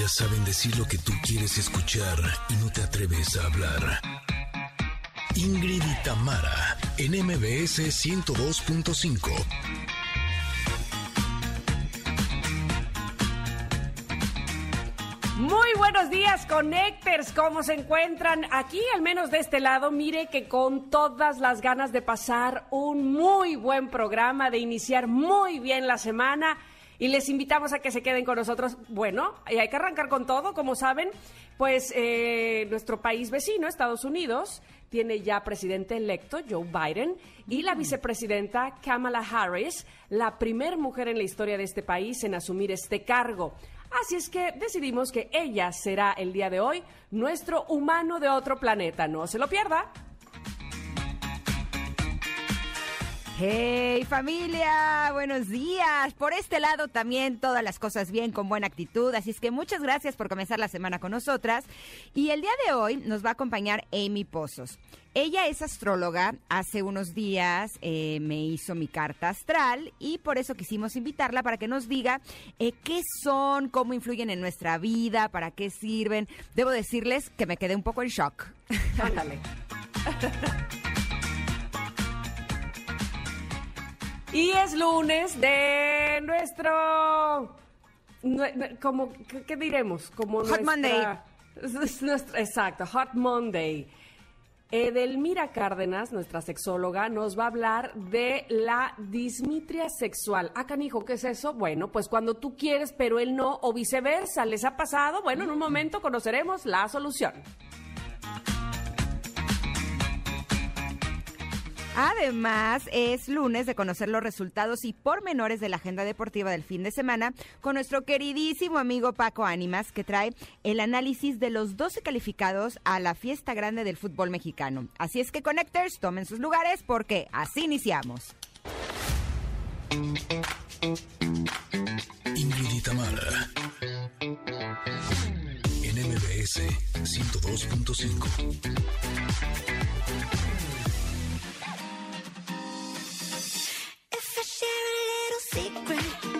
Ellas saben decir lo que tú quieres escuchar y no te atreves a hablar. Ingrid y Tamara, en MBS 102.5. Muy buenos días, Connectors. ¿Cómo se encuentran? Aquí, al menos de este lado, mire que con todas las ganas de pasar un muy buen programa, de iniciar muy bien la semana. Y les invitamos a que se queden con nosotros. Bueno, hay que arrancar con todo, como saben, pues eh, nuestro país vecino, Estados Unidos, tiene ya presidente electo, Joe Biden, y la vicepresidenta Kamala Harris, la primer mujer en la historia de este país en asumir este cargo. Así es que decidimos que ella será el día de hoy nuestro humano de otro planeta. No se lo pierda. Hey familia, buenos días. Por este lado también todas las cosas bien, con buena actitud. Así es que muchas gracias por comenzar la semana con nosotras. Y el día de hoy nos va a acompañar Amy Pozos. Ella es astróloga. Hace unos días eh, me hizo mi carta astral y por eso quisimos invitarla para que nos diga eh, qué son, cómo influyen en nuestra vida, para qué sirven. Debo decirles que me quedé un poco en shock. Ándale. Y es lunes de nuestro. nue- Como, ¿qué, diremos? Como Hot nuestra- es nuestra- exacto, Hot Monday. Edelmira Cárdenas, nuestra sexóloga, nos va a hablar de la dismitria sexual. Ah, canijo, ¿qué es eso? Bueno, pues cuando tú quieres, pero él no, o viceversa, ¿les ha pasado? Bueno, en un momento conoceremos la solución. Además, es lunes de conocer los resultados y pormenores de la agenda deportiva del fin de semana con nuestro queridísimo amigo Paco Ánimas, que trae el análisis de los 12 calificados a la fiesta grande del fútbol mexicano. Así es que, Connectors, tomen sus lugares porque así iniciamos. Ingrid Tamara. En MBS 102.5. secret,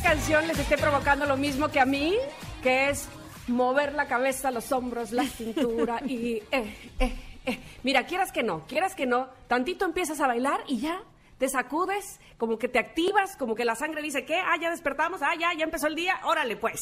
esta canción les esté provocando lo mismo que a mí, que es mover la cabeza, los hombros, la cintura y... eh, eh, eh. Mira, quieras que no, quieras que no, tantito empiezas a bailar y ya te sacudes, como que te activas, como que la sangre dice que, ah, ya despertamos, ah, ya, ya empezó el día, órale pues.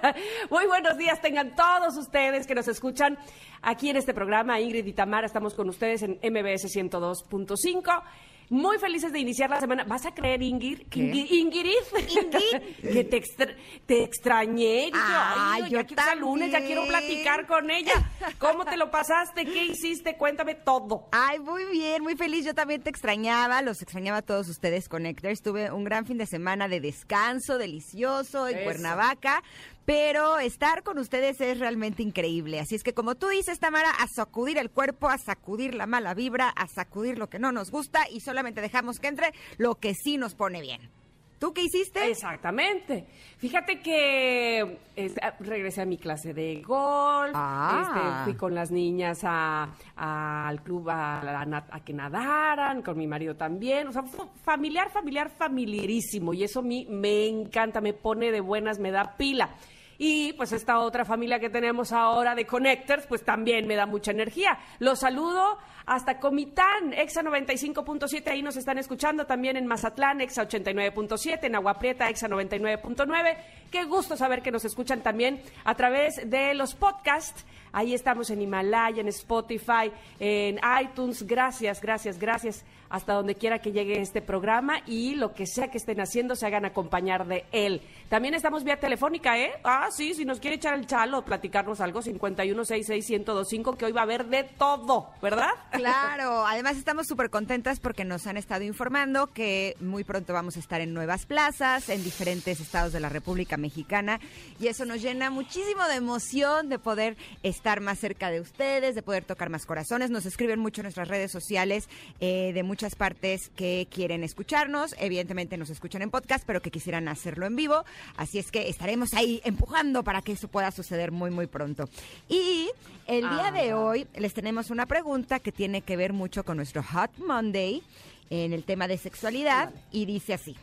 Muy buenos días tengan todos ustedes que nos escuchan aquí en este programa. Ingrid y Tamara, estamos con ustedes en MBS 102.5. Muy felices de iniciar la semana. ¿Vas a creer, Ingrid? Ingrid, que te, extra- te extrañé. Ay, ay, yo ya quiero lunes, ya quiero platicar con ella. ¿Cómo te lo pasaste? ¿Qué hiciste? Cuéntame todo. Ay, muy bien, muy feliz. Yo también te extrañaba, los extrañaba a todos ustedes, Connectors. Tuve un gran fin de semana de descanso, delicioso en Eso. Cuernavaca. Pero estar con ustedes es realmente increíble. Así es que como tú dices, Tamara, a sacudir el cuerpo, a sacudir la mala vibra, a sacudir lo que no nos gusta y solamente dejamos que entre lo que sí nos pone bien. ¿Tú qué hiciste? Exactamente. Fíjate que ah, regresé a mi clase de golf, Ah. este, fui con las niñas a- a- al club a, a que nadaran, con mi marido también. O sea, familiar, familiar, familiarísimo. Y eso a mí me encanta, me pone de buenas, me da pila. Y pues esta otra familia que tenemos ahora de Connectors, pues también me da mucha energía. Los saludo hasta Comitán, Exa 95.7, ahí nos están escuchando también en Mazatlán, Exa 89.7, en Agua Prieta, Exa 99.9. Qué gusto saber que nos escuchan también a través de los podcasts. Ahí estamos en Himalaya, en Spotify, en iTunes. Gracias, gracias, gracias. Hasta donde quiera que llegue este programa y lo que sea que estén haciendo, se hagan acompañar de él. También estamos vía telefónica, ¿eh? Ah, sí, si nos quiere echar el chalo platicarnos algo, 5166125, que hoy va a haber de todo, ¿verdad? Claro, además estamos súper contentas porque nos han estado informando que muy pronto vamos a estar en nuevas plazas, en diferentes estados de la República Mexicana, y eso nos llena muchísimo de emoción de poder estar más cerca de ustedes, de poder tocar más corazones. Nos escriben mucho en nuestras redes sociales eh, de muchas partes que quieren escucharnos. Evidentemente nos escuchan en podcast, pero que quisieran hacerlo en vivo. Así es que estaremos ahí empujando para que eso pueda suceder muy, muy pronto. Y el día de Ah. hoy les tenemos una pregunta que tiene que ver mucho con nuestro Hot Monday en el tema de sexualidad y dice así.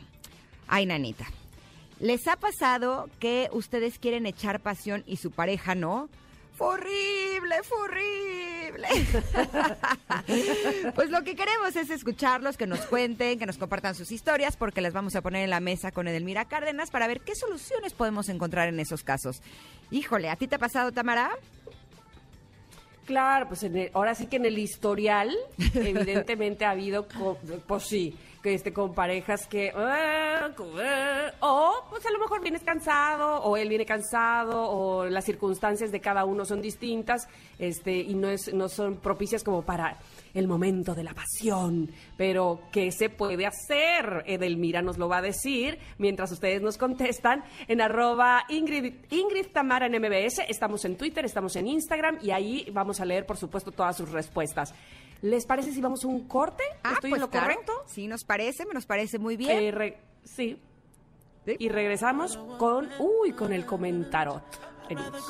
Ay, nanita. ¿Les ha pasado que ustedes quieren echar pasión y su pareja no? ¡Fue horrible, horrible! pues lo que queremos es escucharlos, que nos cuenten, que nos compartan sus historias, porque las vamos a poner en la mesa con Edelmira Cárdenas para ver qué soluciones podemos encontrar en esos casos. Híjole, ¿a ti te ha pasado, Tamara? Claro, pues ahora sí que en el historial, evidentemente ha habido, pues sí, este, con parejas que, ah, ah, o pues a lo mejor vienes cansado, o él viene cansado, o las circunstancias de cada uno son distintas, este, y no es, no son propicias como para el momento de la pasión. Pero, ¿qué se puede hacer? Edelmira nos lo va a decir mientras ustedes nos contestan en arroba Ingrid, Ingrid Tamara en MBS. Estamos en Twitter, estamos en Instagram y ahí vamos a leer, por supuesto, todas sus respuestas. ¿Les parece si vamos a un corte? ¿Estoy en lo Ah, pues claro. correcto? Sí, nos parece, nos parece muy bien. Eh, re- sí. Sí. Y regresamos con, uy, con el comentarot. Venimos.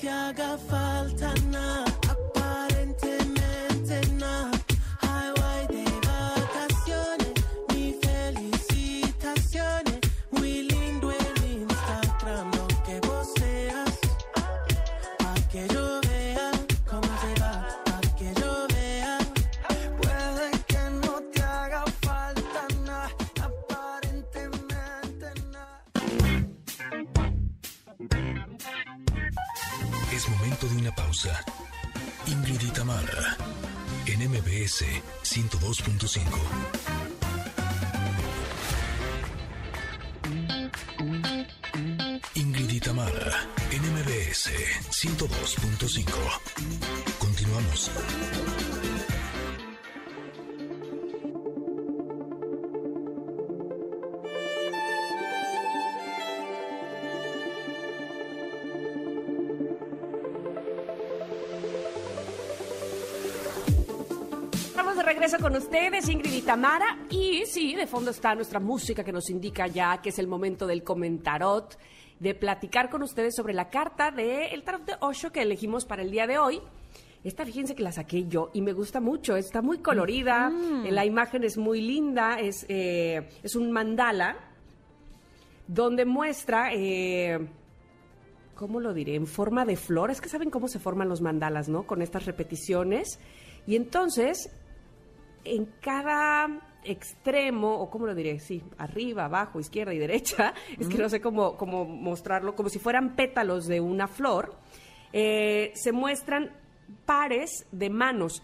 Te haga falta nada Tamara, en MBS 102.5. Ingrid y Tamara, en MBS 102.5. Continuamos. Ustedes, Ingrid y Tamara. Y sí, de fondo está nuestra música que nos indica ya que es el momento del comentarot, de platicar con ustedes sobre la carta del tarot de Osho que elegimos para el día de hoy. Esta, fíjense que la saqué yo y me gusta mucho, está muy colorida, eh, la imagen es muy linda, es, eh, es un mandala donde muestra, eh, ¿cómo lo diré? En forma de flor. Es que saben cómo se forman los mandalas, ¿no? Con estas repeticiones. Y entonces, en cada extremo, o cómo lo diré, sí, arriba, abajo, izquierda y derecha, es que no sé cómo, cómo mostrarlo, como si fueran pétalos de una flor, eh, se muestran pares de manos.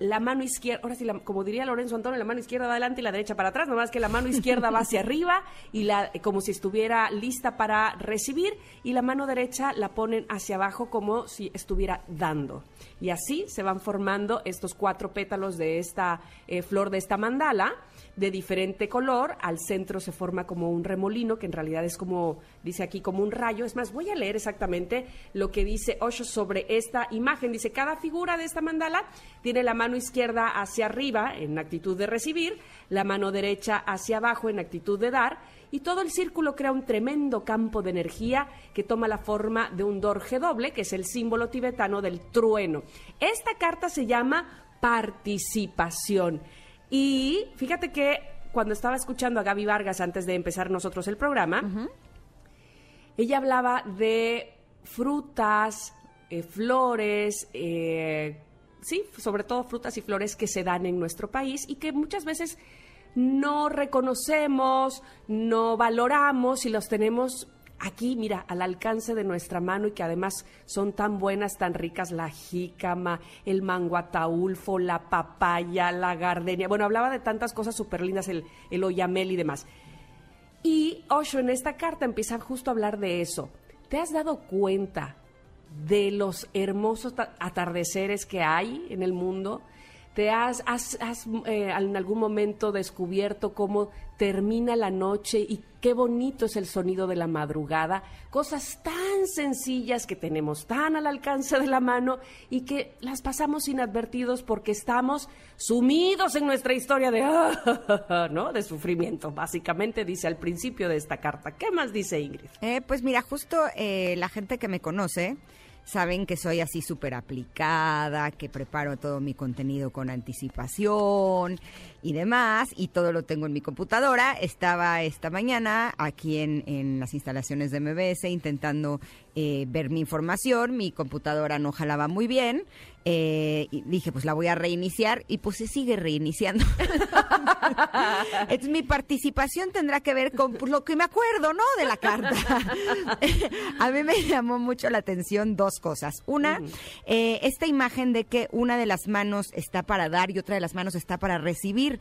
La mano izquierda, ahora sí, la- como diría Lorenzo Antonio, la mano izquierda va adelante y la derecha para atrás, nomás que la mano izquierda va hacia arriba y la, como si estuviera lista para recibir y la mano derecha la ponen hacia abajo como si estuviera dando. Y así se van formando estos cuatro pétalos de esta eh, flor de esta mandala de diferente color. Al centro se forma como un remolino, que en realidad es como, dice aquí, como un rayo. Es más, voy a leer exactamente lo que dice Osho sobre esta imagen. Dice, cada figura de esta mandala tiene la mano izquierda hacia arriba en actitud de recibir, la mano derecha hacia abajo en actitud de dar, y todo el círculo crea un tremendo campo de energía que toma la forma de un dorje doble, que es el símbolo tibetano del trueno. Esta carta se llama participación. Y fíjate que cuando estaba escuchando a Gaby Vargas antes de empezar nosotros el programa, ella hablaba de frutas, eh, flores, eh, sí, sobre todo frutas y flores que se dan en nuestro país y que muchas veces no reconocemos, no valoramos y los tenemos aquí, mira, al alcance de nuestra mano y que además son tan buenas, tan ricas, la jícama, el mango ataulfo, la papaya, la gardenia. Bueno, hablaba de tantas cosas súper lindas, el, el oyamel y demás. Y Osho en esta carta empieza justo a hablar de eso. ¿Te has dado cuenta de los hermosos ta- atardeceres que hay en el mundo? ¿Te has, has- has, eh, en algún momento descubierto cómo termina la noche y qué bonito es el sonido de la madrugada? Cosas tan sencillas que tenemos tan al alcance de la mano y que las pasamos inadvertidos porque estamos sumidos en nuestra historia de, ¿no? de sufrimiento, básicamente dice al principio de esta carta. ¿Qué más dice Ingrid? Eh, pues mira, justo eh, la gente que me conoce saben que soy así súper aplicada, que preparo todo mi contenido con anticipación y demás, y todo lo tengo en mi computadora. Estaba esta mañana aquí en, en las instalaciones de MBS intentando eh, ver mi información, mi computadora no jalaba muy bien, eh, y dije, pues la voy a reiniciar, y pues se sigue reiniciando. Entonces, mi participación tendrá que ver con pues, lo que me acuerdo, ¿no? De la carta. a mí me llamó mucho la atención dos cosas. Una, eh, esta imagen de que una de las manos está para dar y otra de las manos está para recibir.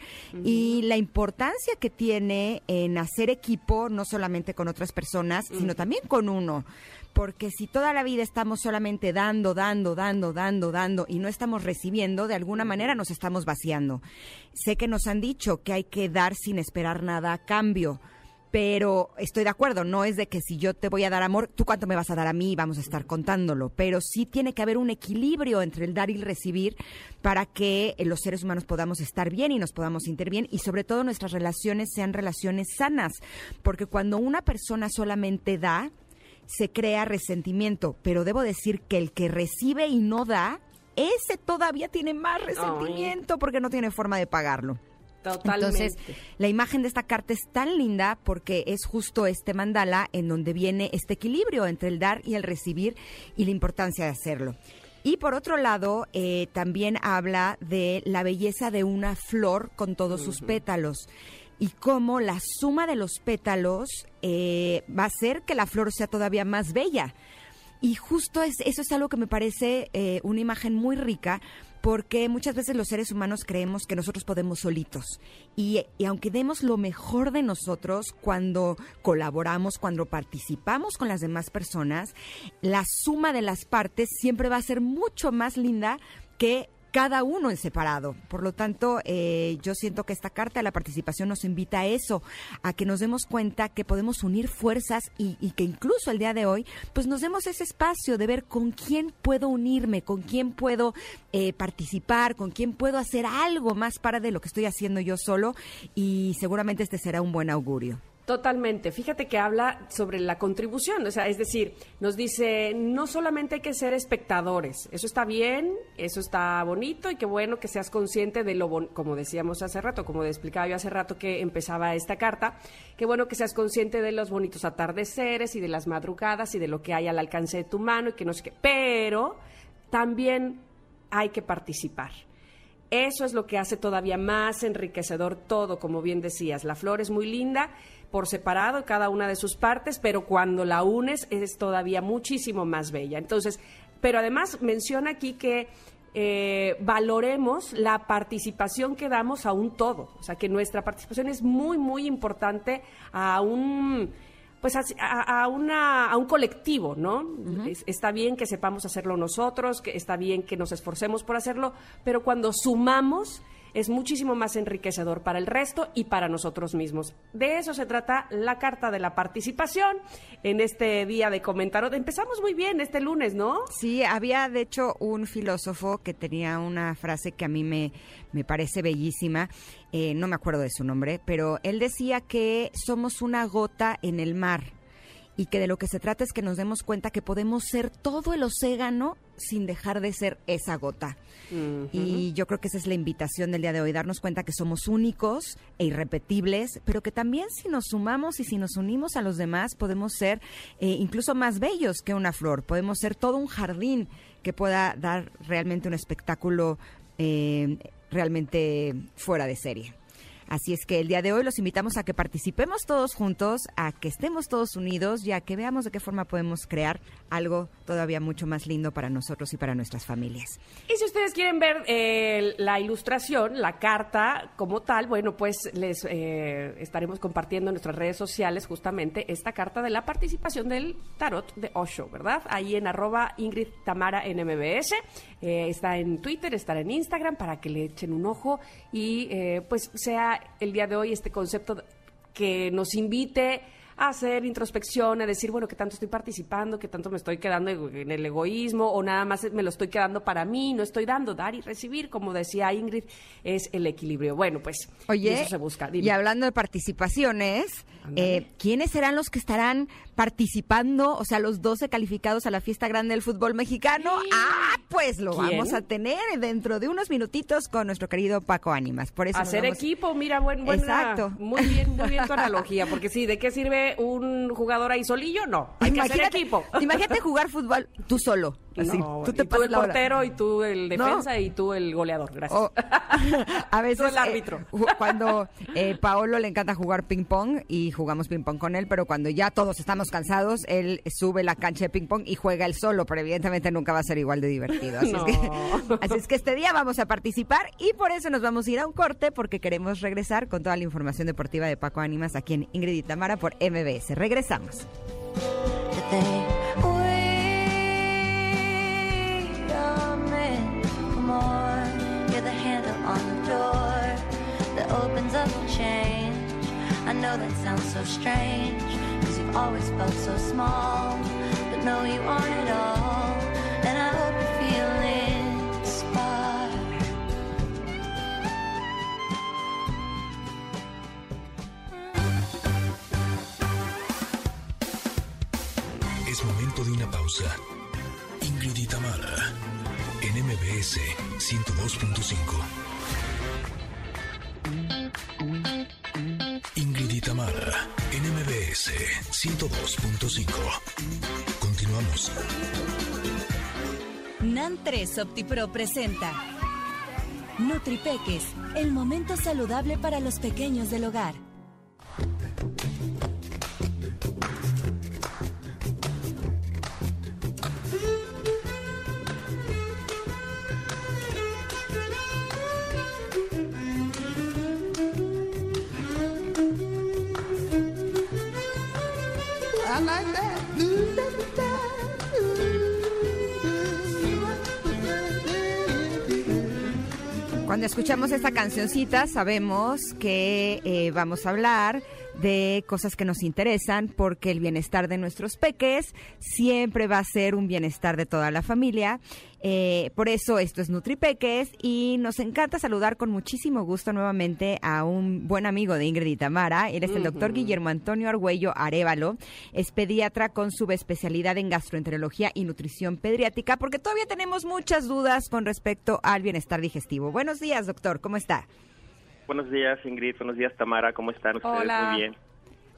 Y la importancia que tiene en hacer equipo, no solamente con otras personas, sino también con uno. Porque si toda la vida estamos solamente dando, dando, dando, dando, dando y no estamos recibiendo, de alguna manera nos estamos vaciando. Sé que nos han dicho que hay que dar sin esperar nada a cambio, pero estoy de acuerdo, no es de que si yo te voy a dar amor, tú cuánto me vas a dar a mí y vamos a estar contándolo, pero sí tiene que haber un equilibrio entre el dar y el recibir para que eh, los seres humanos podamos estar bien y nos podamos sentir bien y sobre todo nuestras relaciones sean relaciones sanas, porque cuando una persona solamente da, se crea resentimiento, pero debo decir que el que recibe y no da, ese todavía tiene más resentimiento porque no tiene forma de pagarlo. Totalmente. Entonces, la imagen de esta carta es tan linda porque es justo este mandala en donde viene este equilibrio entre el dar y el recibir y la importancia de hacerlo. Y por otro lado, eh, también habla de la belleza de una flor con todos sus pétalos y cómo la suma de los pétalos eh, va a hacer que la flor sea todavía más bella. Y justo es, eso es algo que me parece eh, una imagen muy rica porque muchas veces los seres humanos creemos que nosotros podemos solitos. Y, y aunque demos lo mejor de nosotros cuando colaboramos, cuando participamos con las demás personas, la suma de las partes siempre va a ser mucho más linda que cada uno en separado. Por lo tanto, eh, yo siento que esta carta de la participación nos invita a eso, a que nos demos cuenta que podemos unir fuerzas y, y que incluso el día de hoy, pues nos demos ese espacio de ver con quién puedo unirme, con quién puedo eh, participar, con quién puedo hacer algo más para de lo que estoy haciendo yo solo y seguramente este será un buen augurio. Totalmente. Fíjate que habla sobre la contribución, o sea, es decir, nos dice, no solamente hay que ser espectadores, eso está bien, eso está bonito y qué bueno que seas consciente de lo, bon- como decíamos hace rato, como explicaba yo hace rato que empezaba esta carta, qué bueno que seas consciente de los bonitos atardeceres y de las madrugadas y de lo que hay al alcance de tu mano y que no sé qué, pero también hay que participar. Eso es lo que hace todavía más enriquecedor todo, como bien decías. La flor es muy linda por separado, cada una de sus partes, pero cuando la unes es todavía muchísimo más bella. Entonces, pero además menciona aquí que eh, valoremos la participación que damos a un todo. O sea, que nuestra participación es muy, muy importante a un pues a, a una, a un colectivo, ¿no? Es- está bien que sepamos hacerlo nosotros, que está bien que nos esforcemos por hacerlo, pero cuando sumamos es muchísimo más enriquecedor para el resto y para nosotros mismos. De eso se trata la carta de la participación en este día de comentario. Empezamos muy bien este lunes, ¿no? Sí, había de hecho un filósofo que tenía una frase que a mí me, me parece bellísima, eh, no me acuerdo de su nombre, pero él decía que somos una gota en el mar y que de lo que se trata es que nos demos cuenta que podemos ser todo el océano sin dejar de ser esa gota. Y yo creo que esa es la invitación del día de hoy, darnos cuenta que somos únicos e irrepetibles, pero que también si nos sumamos y si nos unimos a los demás podemos ser eh, incluso más bellos que una flor, podemos ser todo un jardín que pueda dar realmente un espectáculo eh, realmente fuera de serie. Así es que el día de hoy los invitamos a que participemos todos juntos, a que estemos todos unidos y a que veamos de qué forma podemos crear algo todavía mucho más lindo para nosotros y para nuestras familias. Y si ustedes quieren ver eh, la ilustración, la carta como tal, bueno, pues les eh, estaremos compartiendo en nuestras redes sociales justamente esta carta de la participación del tarot de Osho, ¿verdad? Ahí en arroba Ingrid Tamara en. Eh, está en Twitter, está en Instagram para que le echen un ojo y pues sea el día de hoy este concepto que nos invite a hacer introspección, a decir, bueno, qué tanto estoy participando, qué tanto me estoy quedando en el egoísmo o nada más me lo estoy quedando para mí, no estoy dando, dar y recibir, como decía Ingrid, es el equilibrio. Bueno, pues Oye, eso se busca. Dime. y hablando de participaciones. Eh, ¿quiénes serán los que estarán participando? O sea, los 12 calificados a la fiesta grande del fútbol mexicano. Ah, pues lo ¿Quién? vamos a tener dentro de unos minutitos con nuestro querido Paco Ánimas. Por eso Hacer vamos- equipo, mira, buen, buena, Exacto. muy bien, muy bien tu analogía, porque sí, ¿de qué sirve un jugador ahí solillo? No, hay que hacer equipo. Imagínate jugar fútbol tú solo. Así, No, tú te y tú el portero y tú el No. defensa y tú el goleador, gracias. O- a veces Tú el árbitro. eh, ju- cuando eh, Paolo le encanta jugar ping pong y jugamos ping pong con él, pero cuando ya todos estamos cansados, él sube la cancha de ping pong y juega él solo, pero evidentemente nunca va a ser igual de divertido. Así, No. es, que, así es que este día vamos a participar y por eso nos vamos a ir a un corte porque queremos regresar con toda la información deportiva de Paco Ánimas aquí en Ingrid y Tamara por MBS. Regresamos. Strange, cause you've always felt so small, but no, you aren't at all. And I hope NAN 3 OptiPro presenta NutriPeques, el momento saludable para los pequeños del hogar. Escuchamos esta cancioncita sabemos que eh, vamos a hablar de cosas que nos interesan porque el bienestar de nuestros peques siempre va a ser un bienestar de toda la familia. Eh, por eso esto es NutriPeques y nos encanta saludar con muchísimo gusto nuevamente a un buen amigo de Ingrid y Tamara. Él es el doctor Guillermo Antonio Argüello Arevalo. Es pediatra con subespecialidad en gastroenterología y nutrición pediátrica porque todavía tenemos muchas dudas con respecto al bienestar digestivo. Buenos días, doctor. ¿Cómo está? Buenos días, Ingrid. Buenos días, Tamara. ¿Cómo están ustedes? Hola. Muy bien.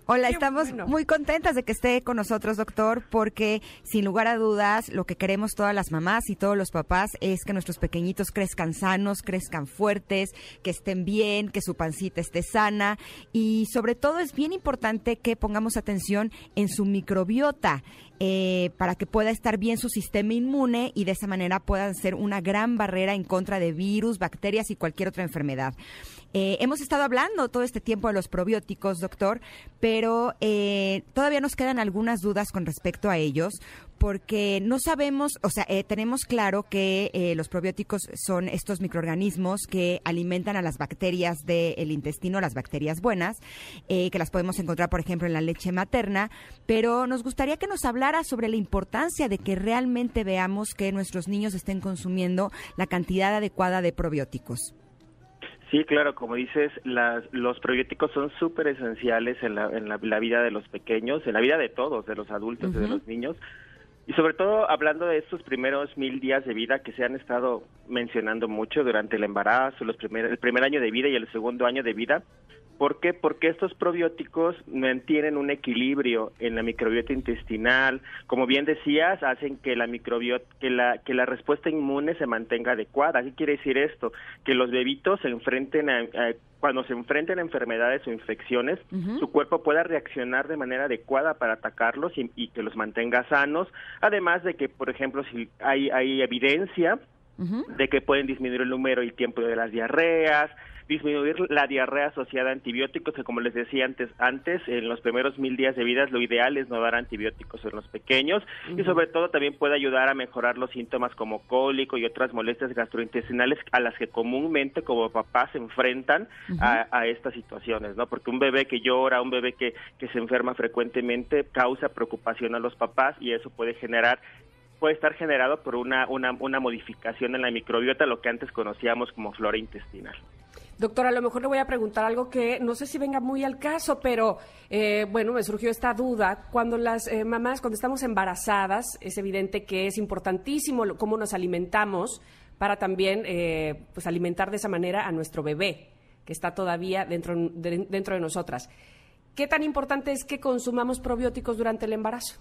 Hola, Qué estamos bueno. muy contentas de que esté con nosotros, doctor, porque sin lugar a dudas, lo que queremos todas las mamás y todos los papás es que nuestros pequeñitos crezcan sanos, crezcan fuertes, que estén bien, que su pancita esté sana y sobre todo es bien importante que pongamos atención en su microbiota. Eh, para que pueda estar bien su sistema inmune y de esa manera puedan ser una gran barrera en contra de virus, bacterias y cualquier otra enfermedad. Eh, hemos estado hablando todo este tiempo de los probióticos, doctor, pero eh, todavía nos quedan algunas dudas con respecto a ellos, porque no sabemos, o sea, eh, tenemos claro que eh, los probióticos son estos microorganismos que alimentan a las bacterias del intestino, las bacterias buenas, eh, que las podemos encontrar, por ejemplo, en la leche materna, pero nos gustaría que nos hablara sobre la importancia de que realmente veamos que nuestros niños estén consumiendo la cantidad adecuada de probióticos. Sí, claro, como dices, las, los probióticos son súper esenciales en, la, en la, la vida de los pequeños, en la vida de todos, de los adultos y de los niños. Y sobre todo hablando de estos primeros mil días de vida que se han estado mencionando mucho durante el embarazo, los primer, el primer año de vida y el segundo año de vida, ¿Por qué? Porque estos probióticos mantienen un equilibrio en la microbiota intestinal. Como bien decías, hacen que la microbiota, que la, que la respuesta inmune se mantenga adecuada. ¿Qué quiere decir esto? Que los bebitos se enfrenten a, a- cuando se enfrenten a enfermedades o infecciones, su cuerpo pueda reaccionar de manera adecuada para atacarlos y, y que los mantenga sanos. Además de que, por ejemplo, si hay, hay evidencia de que pueden disminuir el número y tiempo de las diarreas, disminuir la diarrea asociada a antibióticos, que como les decía antes, antes en los primeros mil días de vida lo ideal es no dar antibióticos en los pequeños y sobre todo también puede ayudar a mejorar los síntomas como cólico y otras molestias gastrointestinales a las que comúnmente como papás se enfrentan a, a estas situaciones, ¿no? Porque un bebé que llora, un bebé que, que se enferma frecuentemente causa preocupación a los papás y eso puede generar puede estar generado por una, una, una modificación en la microbiota, lo que antes conocíamos como flora intestinal. Doctora, a lo mejor le voy a preguntar algo que no sé si venga muy al caso, pero eh, bueno, me surgió esta duda. Cuando las eh, mamás, cuando estamos embarazadas, es evidente que es importantísimo cómo nos alimentamos para también eh, pues alimentar de esa manera a nuestro bebé, que está todavía dentro de, dentro de nosotras. ¿Qué tan importante es que consumamos probióticos durante el embarazo?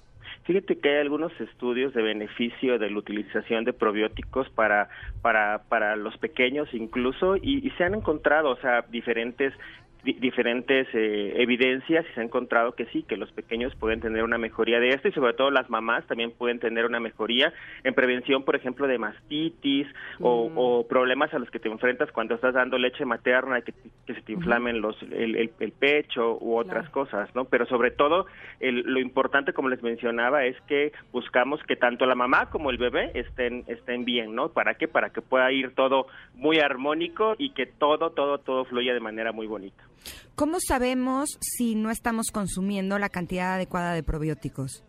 Fíjate que hay algunos estudios de beneficio de la utilización de probióticos para, para, para los pequeños incluso y, y se han encontrado, o sea, diferentes di- diferentes eh, evidencias y se ha encontrado que sí, que los pequeños pueden tener una mejoría de esto y sobre todo las mamás también pueden tener una mejoría en prevención, por ejemplo, de mastitis o, o problemas a los que te enfrentas cuando estás dando leche materna, que, te- que se te inflamen los, el, el- el pecho u otras cosas, ¿no? Pero sobre todo el- lo importante, como les mencionaba, es que buscamos que tanto la mamá como el bebé estén, estén bien, ¿no? ¿Para qué? Para que pueda ir todo muy armónico y que todo, todo, todo fluya de manera muy bonita. ¿Cómo sabemos si no estamos consumiendo la cantidad adecuada de probióticos?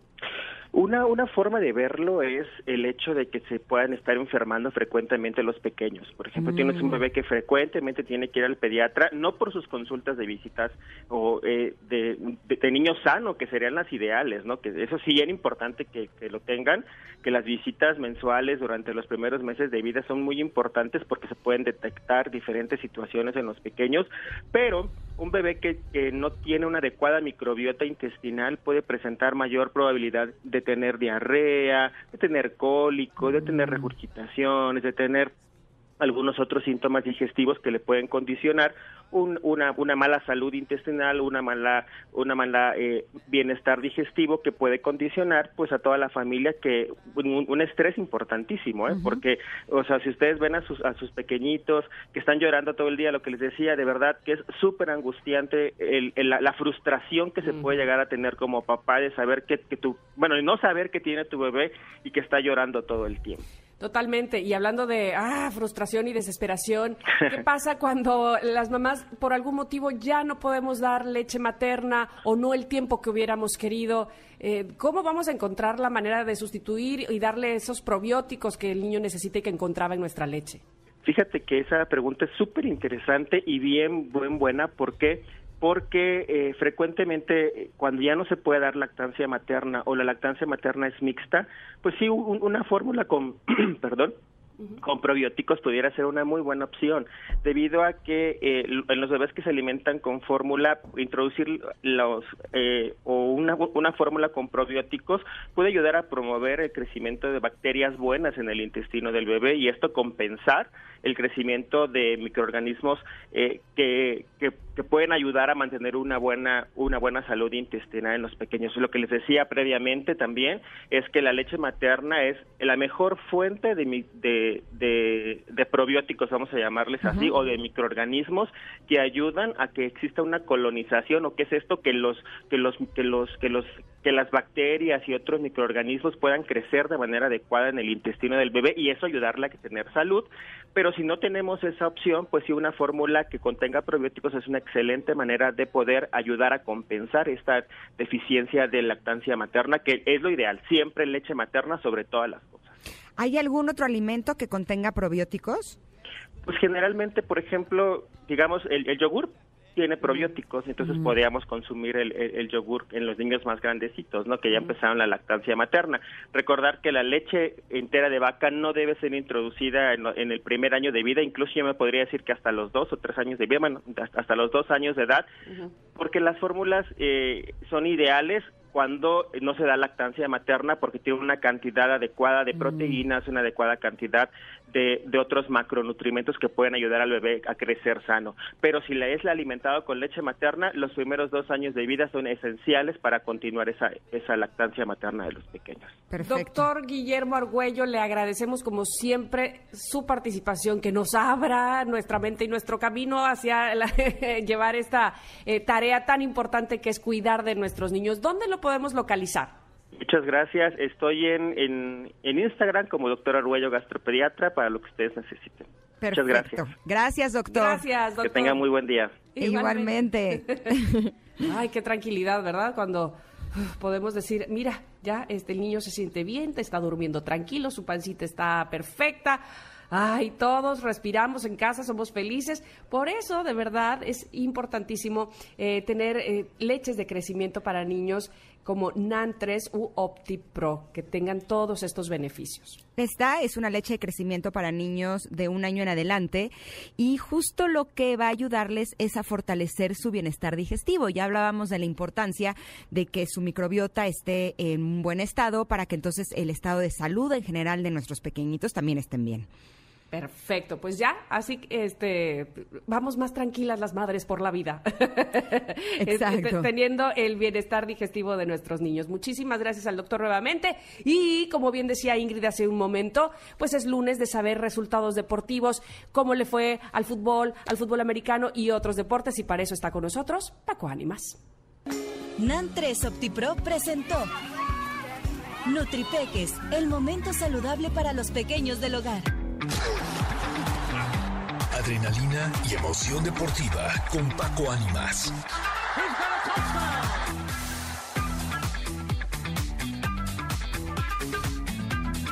Una, una forma de verlo es el hecho de que se puedan estar enfermando frecuentemente los pequeños. Por ejemplo, tienes un bebé que frecuentemente tiene que ir al pediatra, no por sus consultas de visitas o eh, de, de, de niño sano, que serían las ideales, ¿no? Que eso sí era importante que, que lo tengan, que las visitas mensuales durante los primeros meses de vida son muy importantes porque se pueden detectar diferentes situaciones en los pequeños, pero un bebé que, que no tiene una adecuada microbiota intestinal puede presentar mayor probabilidad de tener diarrea, de tener cólico, de tener regurgitaciones, de tener algunos otros síntomas digestivos que le pueden condicionar un- una, una mala salud intestinal, una mala, una mala eh, bienestar digestivo que puede condicionar pues a toda la familia que un, un estrés importantísimo, ¿eh? porque o sea si ustedes ven a sus a sus pequeñitos que están llorando todo el día, lo que les decía de verdad que es súper angustiante el, el- la, la frustración que se puede llegar a tener como papá de saber que, que tu bueno y no saber que tiene tu bebé y que está llorando todo el tiempo. Totalmente. Y hablando de ah, frustración y desesperación, ¿qué pasa cuando las mamás por algún motivo ya no podemos dar leche materna o no el tiempo que hubiéramos querido? Eh, ¿Cómo vamos a encontrar la manera de sustituir y darle esos probióticos que el niño necesita y que encontraba en nuestra leche? Fíjate que esa pregunta es súper interesante y bien, bien buena. ¿Por qué? Porque eh, frecuentemente eh, cuando ya no se puede dar lactancia materna o la lactancia materna es mixta, pues sí, un- una fórmula con, perdón, con probióticos pudiera ser una muy buena opción, debido a que eh, en los bebés que se alimentan con fórmula, introducir los eh, o una, una fórmula con probióticos puede ayudar a promover el crecimiento de bacterias buenas en el intestino del bebé y esto compensar el crecimiento de microorganismos eh, que, que, que pueden ayudar a mantener una buena una buena salud intestinal en los pequeños. Lo que les decía previamente también es que la leche materna es la mejor fuente de, de, de, de probióticos, vamos a llamarles así, o de microorganismos que ayudan a que exista una colonización o qué es esto que los que los que los que los que las bacterias y otros microorganismos puedan crecer de manera adecuada en el intestino del bebé y eso ayudarle a tener salud. Pero si no tenemos esa opción, pues sí una fórmula que contenga probióticos es una excelente manera de poder ayudar a compensar esta deficiencia de lactancia materna, que es lo ideal, siempre leche materna sobre todas las cosas. ¿Hay algún otro alimento que contenga probióticos? Pues generalmente, por ejemplo, digamos, el, el yogur tiene probióticos, entonces podíamos consumir el, el- el yogur en los niños más grandecitos, ¿no? Que ya empezaron la lactancia materna. Recordar que la leche entera de vaca no debe ser introducida en, el primer año de vida, incluso yo me podría decir que hasta los dos o tres años de vida, bueno, hasta, hasta los dos años de edad, porque las fórmulas eh, son ideales cuando no se da lactancia materna porque tiene una cantidad adecuada de proteínas, una adecuada cantidad de, de otros macronutrientes que pueden ayudar al bebé a crecer sano. Pero si le es alimentado con leche materna, los primeros dos años de vida son esenciales para continuar esa, esa lactancia materna de los pequeños. Perfecto. Doctor Guillermo Argüello, le agradecemos como siempre su participación, que nos abra nuestra mente y nuestro camino hacia la- llevar esta eh, tarea tan importante que es cuidar de nuestros niños. ¿Dónde lo podemos localizar? Muchas gracias. Estoy en, en, en Instagram como doctor Arguello Gastropediatra para lo que ustedes necesiten. Perfecto. Muchas gracias. Gracias, doctor. Gracias, doctor. Que tengan muy buen día. Igualmente. Ay, qué tranquilidad, ¿verdad? Cuando podemos decir, mira, ya este el niño se siente bien, te está durmiendo tranquilo, su pancita está perfecta. Ay, todos respiramos en casa, somos felices. Por eso, de verdad, es importantísimo eh, tener eh, leches de crecimiento para niños como NAN3 u OptiPro, que tengan todos estos beneficios. Esta es una leche de crecimiento para niños de un año en adelante y justo lo que va a ayudarles es a fortalecer su bienestar digestivo. Ya hablábamos de la importancia de que su microbiota esté en buen estado para que entonces el estado de salud en general de nuestros pequeñitos también estén bien. Perfecto, pues ya, así que este, vamos más tranquilas las madres por la vida. Exacto. Este, Teniendo el bienestar digestivo de nuestros niños. Muchísimas gracias al doctor nuevamente. Y como bien decía Ingrid hace un momento, pues es lunes de saber resultados deportivos, cómo le fue al fútbol, al fútbol americano y otros deportes. Y para eso está con nosotros Paco Ánimas. NAN 3 OptiPro presentó Nutripeques, el momento saludable para los pequeños del hogar. Adrenalina y emoción deportiva con Paco Ánimas.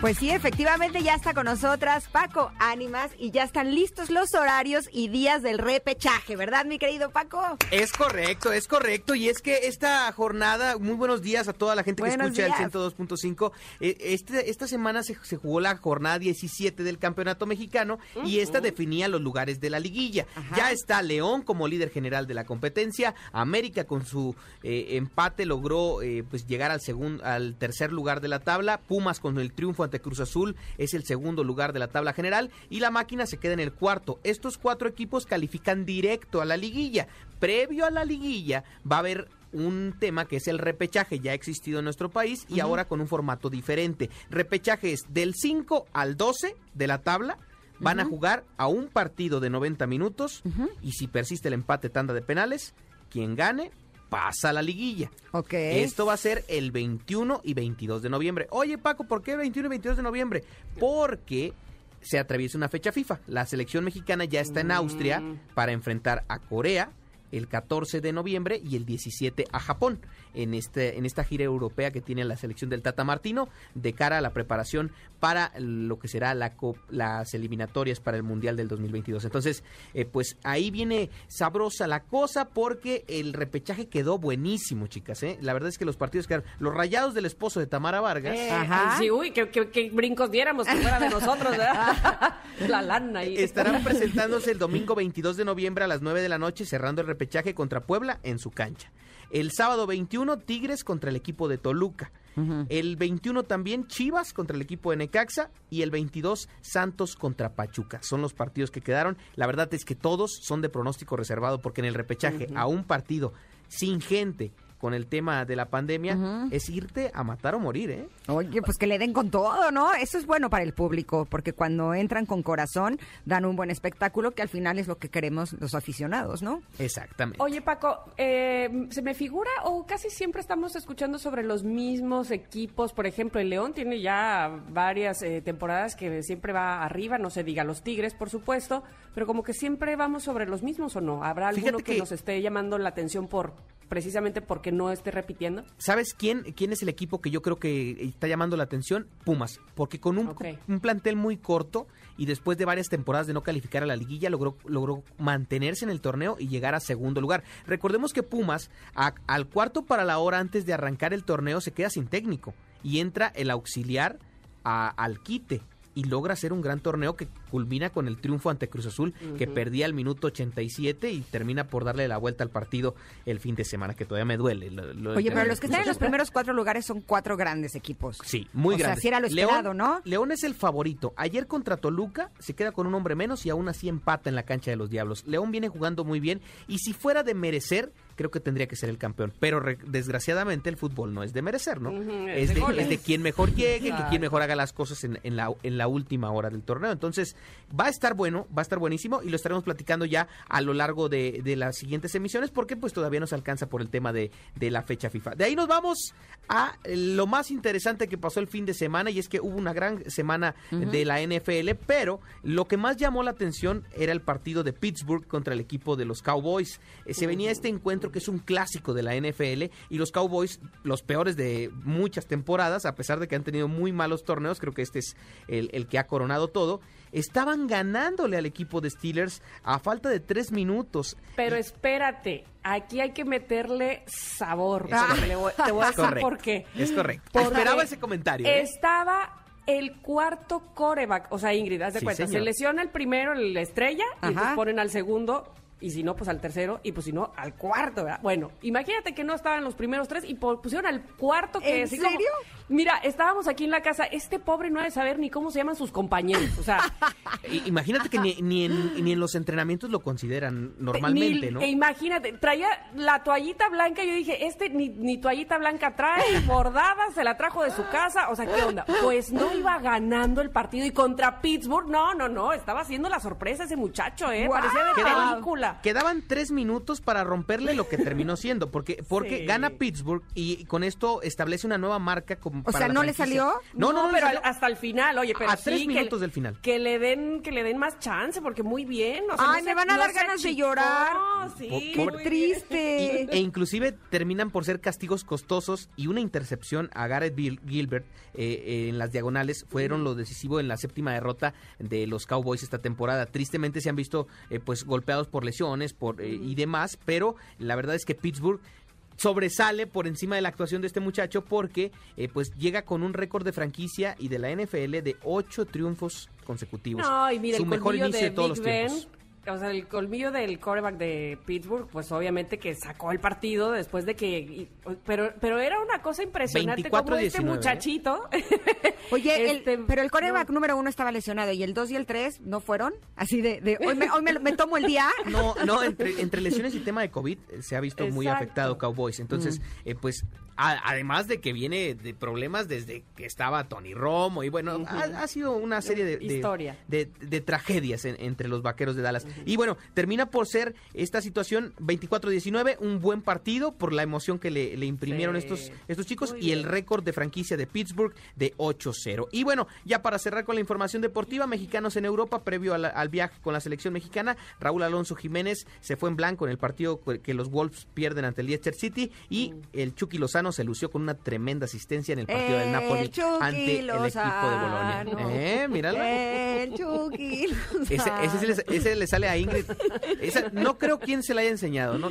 Pues sí, efectivamente ya está con nosotras Paco Ánimas y ya están listos los horarios y días del repechaje, ¿verdad, mi querido Paco? Es correcto, es correcto. Y es que esta jornada, muy buenos días a toda la gente que escucha días. el 102.5. Eh, Este, esta semana se, se jugó la jornada 17 del Campeonato Mexicano y esta definía los lugares de la liguilla. Ya está León como líder general de la competencia. América con su eh, empate logró eh, pues llegar al segundo, al tercer lugar de la tabla. Pumas con el triunfo ante Cruz Azul es el segundo lugar de la tabla general y la máquina se queda en el cuarto. Estos cuatro equipos califican directo a la liguilla. Previo a la liguilla va a haber un tema que es el repechaje, ya ha existido en nuestro país y ahora con un formato diferente. Repechaje es del 5 al 12 de la tabla. Van a jugar a un partido de 90 minutos y si persiste el empate tanda de penales, quien gane pasa a la liguilla. Ok. Esto va a ser el 21 y 22 de noviembre. Oye, Paco, ¿por qué 21 y 22 de noviembre? Porque se atraviesa una fecha FIFA. La selección mexicana ya está en Austria para enfrentar a Corea el 14 de noviembre y el 17 a Japón en este en esta gira europea que tiene la selección del Tata Martino de cara a la preparación para lo que será la co- las eliminatorias para el Mundial del 2022. Entonces, eh, pues ahí viene sabrosa la cosa porque el repechaje quedó buenísimo, chicas, ¿eh? La verdad es que los partidos quedaron los rayados del esposo de Tamara Vargas. Eh, Ajá. Sí, uy, qué, qué- qué brincos diéramos que fuera de nosotros, ¿verdad? La lana ahí. Estarán presentándose el domingo 22 de noviembre a las 9 de la noche, cerrando el repechaje contra Puebla en su cancha. El sábado 21, Tigres contra el equipo de Toluca. El 21 también Chivas contra el equipo de Necaxa y el 22 Santos contra Pachuca. Son los partidos que quedaron. La verdad es que todos son de pronóstico reservado porque en el repechaje a un partido sin gente con el tema de la pandemia es irte a matar o morir, ¿eh? Oye, pues que le den con todo, ¿no? Eso es bueno para el público, porque cuando entran con corazón, dan un buen espectáculo, que al final es lo que queremos los aficionados, ¿no? Exactamente. Oye, Paco, eh, ¿se me figura o casi siempre estamos escuchando sobre los mismos equipos? Por ejemplo, el León tiene ya varias eh, temporadas que siempre va arriba, no se diga los Tigres, por supuesto, pero como que siempre vamos sobre los mismos o no. ¿Habrá alguno que- nos esté llamando la atención por precisamente porque no esté repitiendo. ¿Sabes quién, quién es el equipo que yo creo que está llamando la atención? Pumas, porque con un, un plantel muy corto y después de varias temporadas de no calificar a la liguilla, logró, logró mantenerse en el torneo y llegar a segundo lugar. Recordemos que Pumas, a- al cuarto para la hora antes de arrancar el torneo, se queda sin técnico y entra el auxiliar a- al quite y logra hacer un gran torneo que culmina con el triunfo ante Cruz Azul, que perdía al minuto 87 y termina por darle la vuelta al partido el fin de semana, que todavía me duele. lo- lo- Oye, pero los que están en los primeros cuatro lugares son cuatro grandes equipos. Sí, muy O sea, grande. sí era lo esperado, ¿no? León es el favorito. Ayer contra Toluca se queda con un hombre menos y aún así empata en la cancha de los Diablos. León viene jugando muy bien y si fuera de merecer, creo que tendría que ser el campeón. Pero re- desgraciadamente el fútbol no es de merecer, ¿no? Es, es de es quien mejor llegue, que quien mejor haga las cosas en, en la, en la última hora del torneo. Entonces, va a estar bueno, va a estar buenísimo y lo estaremos platicando ya a lo largo de, de las siguientes emisiones porque pues todavía nos alcanza por el tema de, de la fecha FIFA. De ahí nos vamos a lo más interesante que pasó el fin de semana y es que hubo una gran semana de la NFL, pero lo que más llamó la atención era el partido de Pittsburgh contra el equipo de los Cowboys. Eh, se venía este encuentro que es un clásico de la NFL y los Cowboys, los peores de muchas temporadas, a pesar de que han tenido muy malos torneos, creo que este es el, el que ha coronado todo, estaban ganándole al equipo de Steelers a falta de tres minutos. Pero espérate, aquí hay que meterle sabor. Le voy- te voy a decir por qué. Es correcto. Porque Esperaba ese comentario. ¿eh? Estaba el cuarto coreback, o sea, Ingrid, haz de Sí, cuenta, señor. se lesiona el primero, la estrella, y Ajá. entonces ponen al segundo, y si no, pues al tercero, y pues si no, al cuarto, ¿verdad? Bueno, imagínate que no estaban los primeros tres y pusieron al cuarto que ¿En como- serio? mira, estábamos aquí en la casa, este pobre no ha de saber ni cómo se llaman sus compañeros, o sea, Imagínate que ni, ni en, ni en los entrenamientos lo consideran normalmente, Ni- ¿no? E imagínate, traía la toallita blanca, yo dije, este ni, ni toallita blanca trae, bordada, se la trajo de su casa, o sea, ¿qué onda? Pues no iba ganando el partido y contra Pittsburgh, no, no, no, estaba haciendo la sorpresa ese muchacho, ¿eh? ¡Guau! Parecía de Quedaban- Quedaban tres minutos para romperle lo que terminó siendo, porque, porque Sí. gana Pittsburgh y con esto establece una nueva marca. como O para sea, ¿no le salió? No, no, no, pero al- hasta el final, oye, pero A tres que- minutos del final. Que le den, que le den más chance, porque muy bien. o sea, Ay, no me se- van a no dar ganas de llorar. sí, ¡Qué triste! Y- e inclusive terminan por ser castigos costosos y una intercepción a Garrett Gil- Gilbert eh, eh, en las diagonales fueron lo decisivo en la séptima derrota de los Cowboys esta temporada. Tristemente se han visto eh, pues golpeados por lesiones por, eh, y demás, pero la verdad es que Pittsburgh sobresale por encima de la actuación de este muchacho porque eh, pues llega con un récord de franquicia y de la NFL de ocho triunfos consecutivos. No, y mira, Su el mejor inicio de, de todos Big los Ben, tiempos. O sea, el colmillo del quarterback de Pittsburgh, pues obviamente que sacó el partido después de que... y- pero, pero era una cosa impresionante como este 24-19, ¿eh? muchachito... Oye, el- este, pero el coreback no. número uno estaba lesionado y el dos y el tres no fueron. Así de, de, hoy, me, hoy me, me tomo el día. No, no, entre, entre lesiones y tema de COVID eh, se ha visto muy Exacto. afectado Cowboys. Entonces, eh, pues, a- además de que viene de problemas desde que estaba Tony Romo y bueno, ha, ha sido una serie de, de- Historia. de, de tragedias en- entre los vaqueros de Dallas. Y bueno, termina por ser esta situación 24-19, un buen partido por la emoción que le, le imprimieron Sí. estos, estos chicos Muy y el récord de franquicia de Pittsburgh de 8-0. Y bueno, ya para cerrar con la información deportiva, mexicanos en Europa, previo al viaje con la selección mexicana, Raúl Alonso Jiménez se fue en blanco en el partido que los Wolves pierden ante el Leicester City y el Chucky Lozano se lució con una tremenda asistencia en el partido del El Napoli Chucky ante el equipo de Bolonia. ¿Eh? Míralo. El Chucky. Ese, le, ese le sale a Ingrid. Esa- no creo quién se la haya enseñado. No,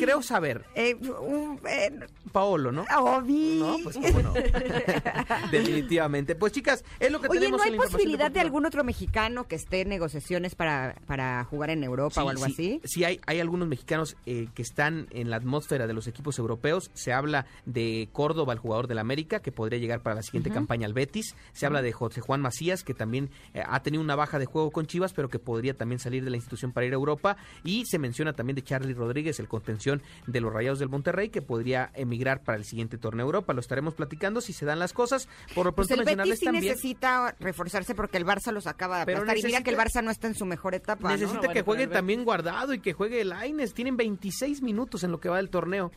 creo saber. Eh, un- eh, Paolo, ¿no? Obi. No, pues cómo no. Definitivamente. Pues chicas, es lo que Oye, tenemos ¿no en hay la posibilidad de algún otro mexicano que esté en negociaciones para, para jugar en Europa o algo sí, así? Sí, hay, hay algunos mexicanos eh, que están en la atmósfera de los equipos europeos. Se habla de Córdoba, el jugador del América, que podría llegar para la siguiente campaña al Betis. Se habla de José Juan Macías, que también eh, ha tenido una baja de juego con Chivas, pero que podría también salir de la institución para ir a Europa. Y se menciona también de Charlie Rodríguez, el contención de los Rayados del Monterrey, que podría emigrar para el siguiente torneo Europa. Lo estaremos platicando si se dan las cosas. Por lo Pues pronto el Betis mencionarles sí también. necesita reforzarse porque el Barça los acaba de aplastar. Y mira que el Barça no está en su mejor etapa. Necesita No, que juegue también guardado y que juegue el Aines. Tienen 26 minutos en lo que va del torneo.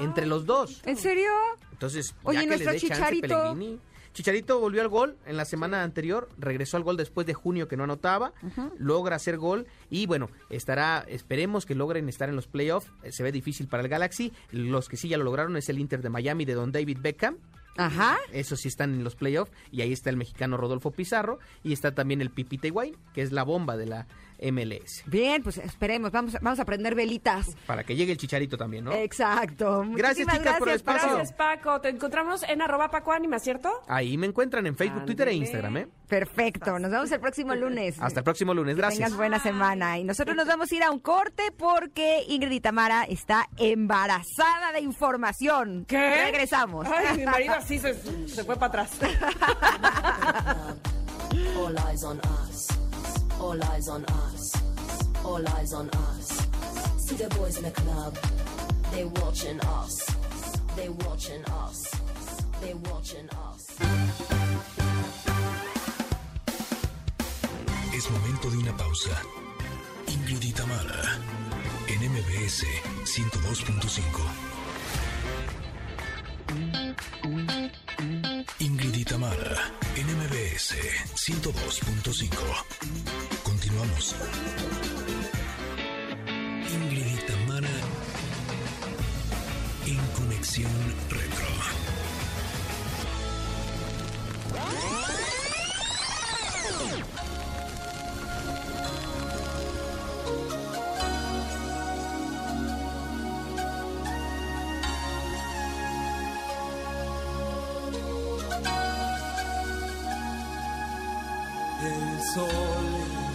Entre los dos. ¿En serio? Entonces, Oye, ya que ¿nuestro le dé chance Chicharito? Pellegrini. Chicharito volvió al gol en la semana anterior, regresó al gol después de junio que no anotaba, logra hacer gol y bueno, estará, esperemos que logren estar en los playoffs, Eh, se ve difícil para el Galaxy, los que sí ya lo lograron es el Inter de Miami de Don David Beckham, Ajá. esos sí están en los playoffs y ahí está el mexicano Rodolfo Pizarro y está también el Pipita Higuaín, que es la bomba de la MLS, Bien, pues esperemos, vamos, a- vamos a prender velitas. para que llegue el Chicharito también, ¿no? Exacto. Gracias, Muchísimas chicas, por el espacio. Gracias, Paco. Te encontramos en arroba Paco Anima, ¿cierto? Ahí me encuentran en Facebook, Twitter e. Instagram, ¿eh? Perfecto, nos vemos el próximo lunes. Hasta el próximo lunes, Que gracias. tengas buena semana. Y nosotros nos vamos a ir a un corte porque Ingrid y Tamara está embarazada de información. ¿Qué? Regresamos. Ay, mi marido así se, se fue para atrás. All eyes on us. All eyes on us. See the boys in the club. They watching us. They watching us. They watching us. Es momento de una pausa. Ingrid y Tamara, en MBS 102.5. Ingrid y Tamara, en MBS 102.5. Continuamos. Ingrid y Tamara, en Conexión Retro. El sol,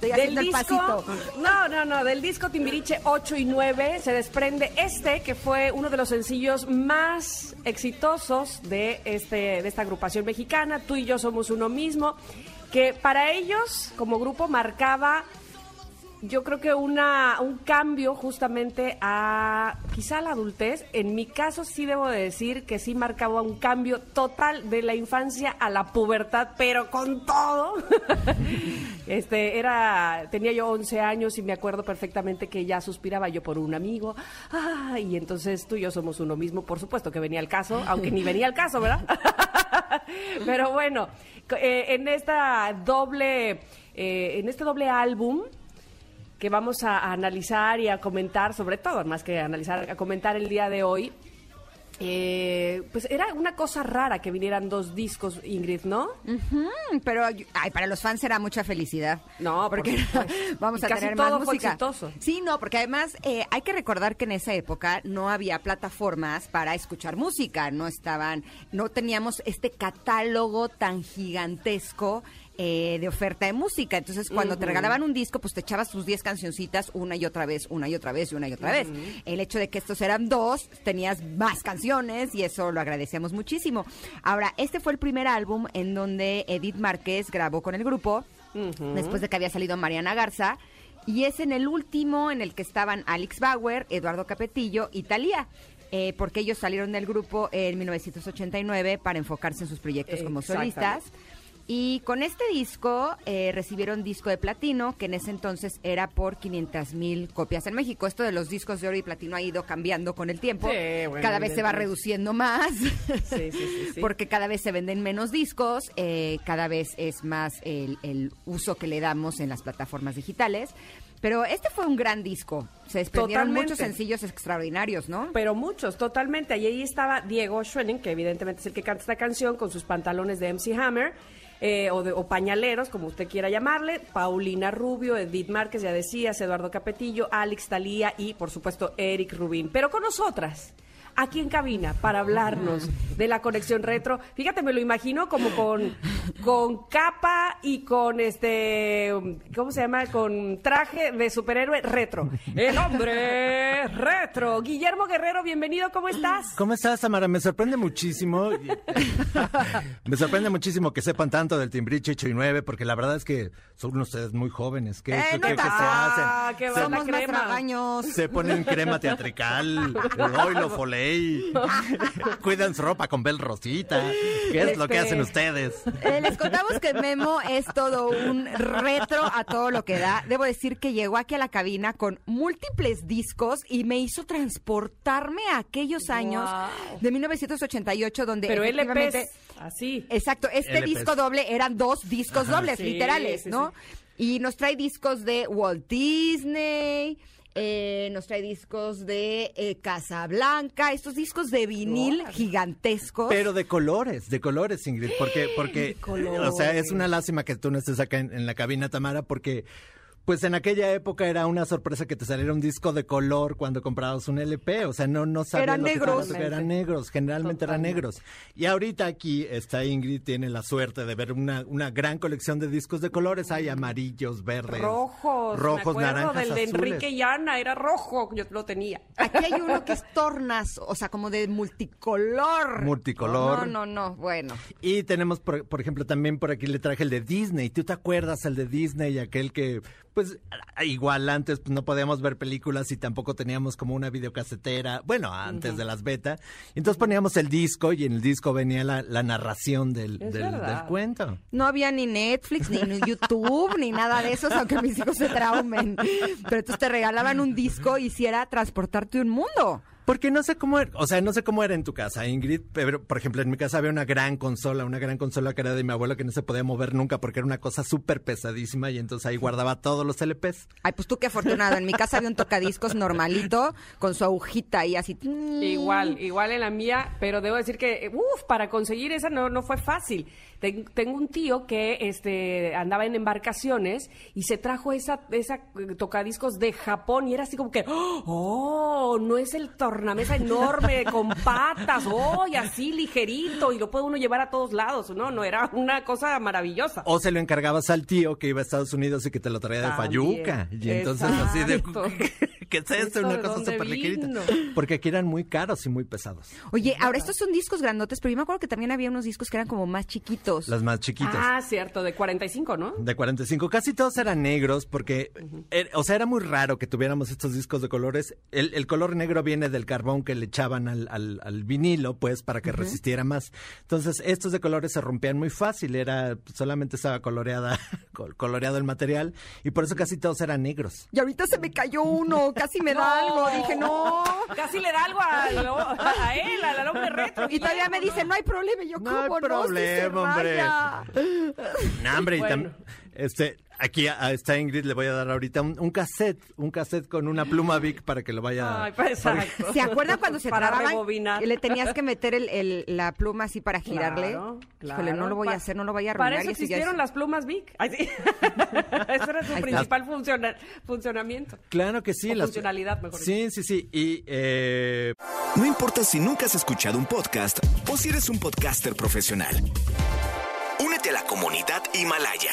Estoy haciendo el pasito. No, no, no, del disco Timbiriche 8 y 9 se desprende este que fue uno de los sencillos más exitosos de este de esta agrupación mexicana, Tú y yo somos uno mismo, que para ellos como grupo marcaba yo creo que una, un cambio justamente a quizá la adultez. En mi caso sí debo de decir que sí marcaba un cambio total de la infancia a la pubertad, pero con todo. este era tenía yo 11 años y me acuerdo perfectamente que ya suspiraba yo por un amigo. Y entonces tú y yo somos uno mismo, por supuesto que venía el caso, aunque ni venía el caso, ¿verdad? pero bueno, eh, en esta doble eh, en este doble álbum que vamos a, a analizar y a comentar, sobre todo, más que analizar, a comentar el día de hoy. eh, pues era una cosa rara que vinieran dos discos, Ingrid, ¿no? Mm, Pero ay, para los fans será mucha felicidad. No, por porque supuesto. vamos a casi tener todo más música. exitoso. Sí, no, porque además eh, hay que recordar que en esa época no había plataformas para escuchar música, no estaban, no teníamos este catálogo tan gigantesco. Eh, de oferta de música. Entonces, cuando te regalaban un disco, pues te echabas tus 10 cancioncitas una y otra vez, una y otra vez y una y otra vez. El hecho de que estos eran dos, tenías más canciones y eso lo agradecíamos muchísimo. Ahora, este fue el primer álbum en donde Edith Márquez grabó con el grupo, después de que había salido Mariana Garza. Y es en el último en el que estaban Alex Bauer, Eduardo Capetillo y Talía. eh, porque ellos salieron del grupo en 1989 para enfocarse en sus proyectos como solistas. Y con este disco eh, recibieron disco de platino, que en ese entonces era por 500 mil copias en México. Esto de los discos de oro y platino ha ido cambiando con el tiempo. Sí, bueno, cada vez se va reduciendo más. Sí, sí, sí, sí. Porque cada vez se venden menos discos, eh, cada vez es más el, el uso que le damos en las plataformas digitales. Pero este fue un gran disco. Se desprendieron Totalmente. muchos sencillos extraordinarios, ¿no? Pero muchos, totalmente. Y ahí estaba Diego Schwenning, que evidentemente es el que canta esta canción, con sus pantalones de MC Hammer, eh, o, de- o pañaleros, como usted quiera llamarle. Paulina Rubio, Edith Márquez, ya decías, Eduardo Capetillo, Alex Talía y, por supuesto, Eric Rubín. Pero con nosotras. Aquí en cabina para hablarnos de la conexión retro. Fíjate, me lo imagino como con, con capa y con este, ¿cómo se llama? Con traje de superhéroe retro. El hombre retro. Guillermo Guerrero, bienvenido, ¿cómo estás? ¿Cómo estás, Tamara? Me sorprende muchísimo. Me sorprende muchísimo que sepan tanto del timbriche 8 y 9, porque la verdad es que son ustedes muy jóvenes. ¿Qué, Eh, no qué- qué se hacen? Buena Somos más. Se ponen crema teatrical, oilo cuidan su ropa con bel rosita. ¿Qué es lo que Este- hacen ustedes? Eh, les contamos que Memo es todo un retro a todo lo que da. Debo decir que llegó aquí a la cabina con múltiples discos y me hizo transportarme a aquellos años de 1988 donde Pero efectivamente... LPs, así. Exacto, este LPs. disco doble eran dos discos dobles, Sí, literales, sí, ¿no? Y nos trae discos de Walt Disney, eh, nos trae discos de eh, Casablanca, estos discos de vinil gigantescos. Pero de colores, de colores, Ingrid, porque, porque, colores. o sea, es una lástima que tú no estés acá en, en la cabina, Tamara, porque, pues en aquella época era una sorpresa que te saliera un disco de color cuando comprabas un LP, o sea, no, no sabías Eran que negros. tocar, eran negros, generalmente eran negros. Y ahorita aquí está Ingrid, tiene la suerte de ver una, una gran colección de discos de colores, hay amarillos, verdes, Rojos. rojos, me naranjas, del de azules. Enrique y Ana, era rojo, yo lo tenía. Aquí hay uno que es tornas, o sea, como de multicolor. Multicolor. No, no, no, bueno. Y tenemos, por, por ejemplo, también por aquí le traje el de Disney. ¿Tú te acuerdas el de Disney? Aquel que, pues, igual antes pues, no podíamos ver películas y tampoco teníamos como una videocasetera. Bueno, antes de las beta. Entonces poníamos el disco y en el disco venía la, la narración del, del, del cuento. No había ni Netflix, ni, YouTube, ni nada de eso, aunque mis hijos se traumen. Pero entonces te regalaban un disco y si era transportarte un mundo. Porque no sé cómo era, o sea, no sé cómo era en tu casa, Ingrid, pero por ejemplo en mi casa había una gran consola, una gran consola que era de mi abuelo que no se podía mover nunca porque era una cosa súper pesadísima y entonces ahí guardaba todos los LPs. Ay, pues tú qué afortunado. En mi casa había un tocadiscos normalito con su agujita y así. Igual, igual en la mía, pero debo decir que, uff, para conseguir esa no, no fue fácil. Ten- tengo un tío que este, andaba en embarcaciones y se trajo esa, esa eh, tocadiscos de Japón y era así como que, oh, no es el tornamesa enorme con patas, oh, y así ligerito y lo puede uno llevar a todos lados. No, no, era una cosa maravillosa. O se lo encargabas al tío que iba a Estados Unidos y que te lo traía de También, Fayuca. Y entonces así de... ¿Qué es esto? ¿Esto Una cosa súper ligerita. Porque aquí eran muy caros y muy pesados. Oye, ahora estos son discos grandotes, pero yo me acuerdo que también había unos discos que eran como más chiquitos. Las más chiquitas. Ah, cierto, de 45, ¿no? De 45, casi todos eran negros porque, er- o sea, era muy raro que tuviéramos estos discos de colores. El, el color negro viene del carbón que le echaban al, al- al vinilo, pues, para que resistiera más. Entonces, estos de colores se rompían muy fácil, era, solamente estaba coloreada, col- coloreado el material, y por eso casi todos eran negros. Y ahorita se me cayó uno, casi me da algo. Dije, no. Casi le da algo a, a él, al hombre retro. Y todavía me dice, no hay problema. Y yo, No hay ¿cómo no? Sí se problema, hombre. raya. No, hombre, y tam- este, aquí a, a esta Ingrid le voy a dar ahorita un, un cassette, un cassette con una pluma Vic para que lo vaya... Ay, pues. ¿Se acuerdan cuando se Para trababan le tenías que meter el, el- la pluma así para girarle? Claro, Híjole, no lo voy a hacer, no lo voy a Para arruinar. eso y eso ya existieron es- las plumas Vic. Ay, sí. Eso era su Ahí principal funciona- funcionamiento. Claro que sí. O funcionalidad, mejor Sí, sí, sí. Y eh, No importa si nunca has escuchado un podcast o si eres un podcaster profesional. Únete a la comunidad Himalaya.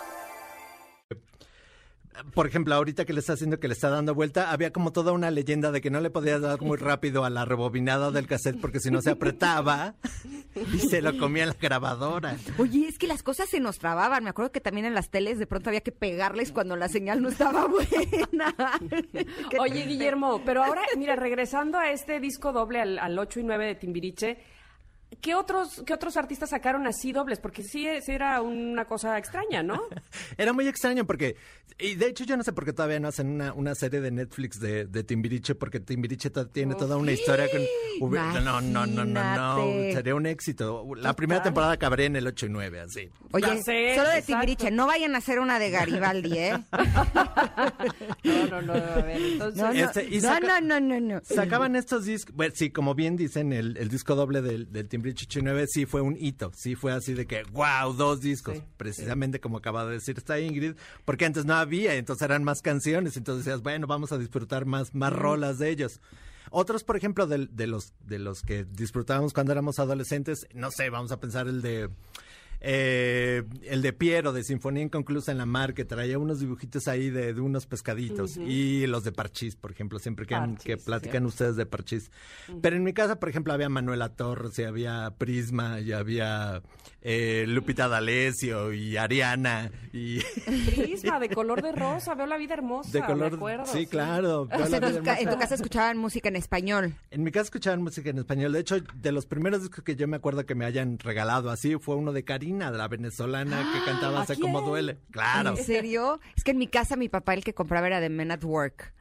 Por ejemplo, ahorita que le está haciendo que le está dando vuelta, había como toda una leyenda de que no le podías dar muy rápido a la rebobinada del cassette porque si no se apretaba y se lo comía la grabadora. Oye, es que las cosas se nos trababan. Me acuerdo que también en las teles de pronto había que pegarles cuando la señal no estaba buena. Oye. Guillermo, pero ahora, mira, regresando a este disco doble, al, al 8 y 9 de Timbiriche, ¿qué otros, ¿qué otros artistas sacaron así dobles? Porque sí, sí era una cosa extraña, ¿no? Era muy extraño porque, y de hecho yo no sé por qué todavía no hacen una, una serie de Netflix de, de Timbiriche, porque Timbiriche tiene toda una historia con... No, no, no, no, no, sería un éxito. La primera temporada acabaría en el 8 y 9, así. Oye, sé, solo de exacto. Timbiriche, no vayan a hacer una de Garibaldi, ¿eh? No, no, no, a ver, entonces... No, no, Este, y no, saca- no, no, no, no. Sacaban estos discos, bueno, sí, como bien dicen, el, el disco doble del, del Timbiriche 8 y 9 sí fue un hito, sí fue así de que, wow, dos discos, Sí, precisamente como acaba de decir esta Ingrid, porque antes no había, entonces eran más canciones, entonces decías, bueno, vamos a disfrutar más, más rolas de ellos. Otros, por ejemplo, del- de, los, de los que disfrutábamos cuando éramos adolescentes, no sé, vamos a pensar el de... eh, el de Piero, de Sinfonía Inconclusa en la Mar, que traía unos dibujitos ahí de, de unos pescaditos. Y los de Parchís, por ejemplo, siempre que, Parchís, que platican ustedes de Parchís. Pero en mi casa, por ejemplo, había Manuela Torres, y había Prisma, y había eh, Lupita D'Alessio, y Ariana, y Prisma, de color de rosa, veo la vida hermosa, de color... me acuerdo, sí, claro. O sea, en ca- en tu casa escuchaban música en español. En mi casa escuchaban música en español. De hecho, de los primeros discos que yo me acuerdo que me hayan regalado así fue uno de Karina, de la venezolana que cantaba ¿a Sé cómo duele. Claro. ¿En serio? Es que en mi casa mi papá el que compraba era de Men at Work.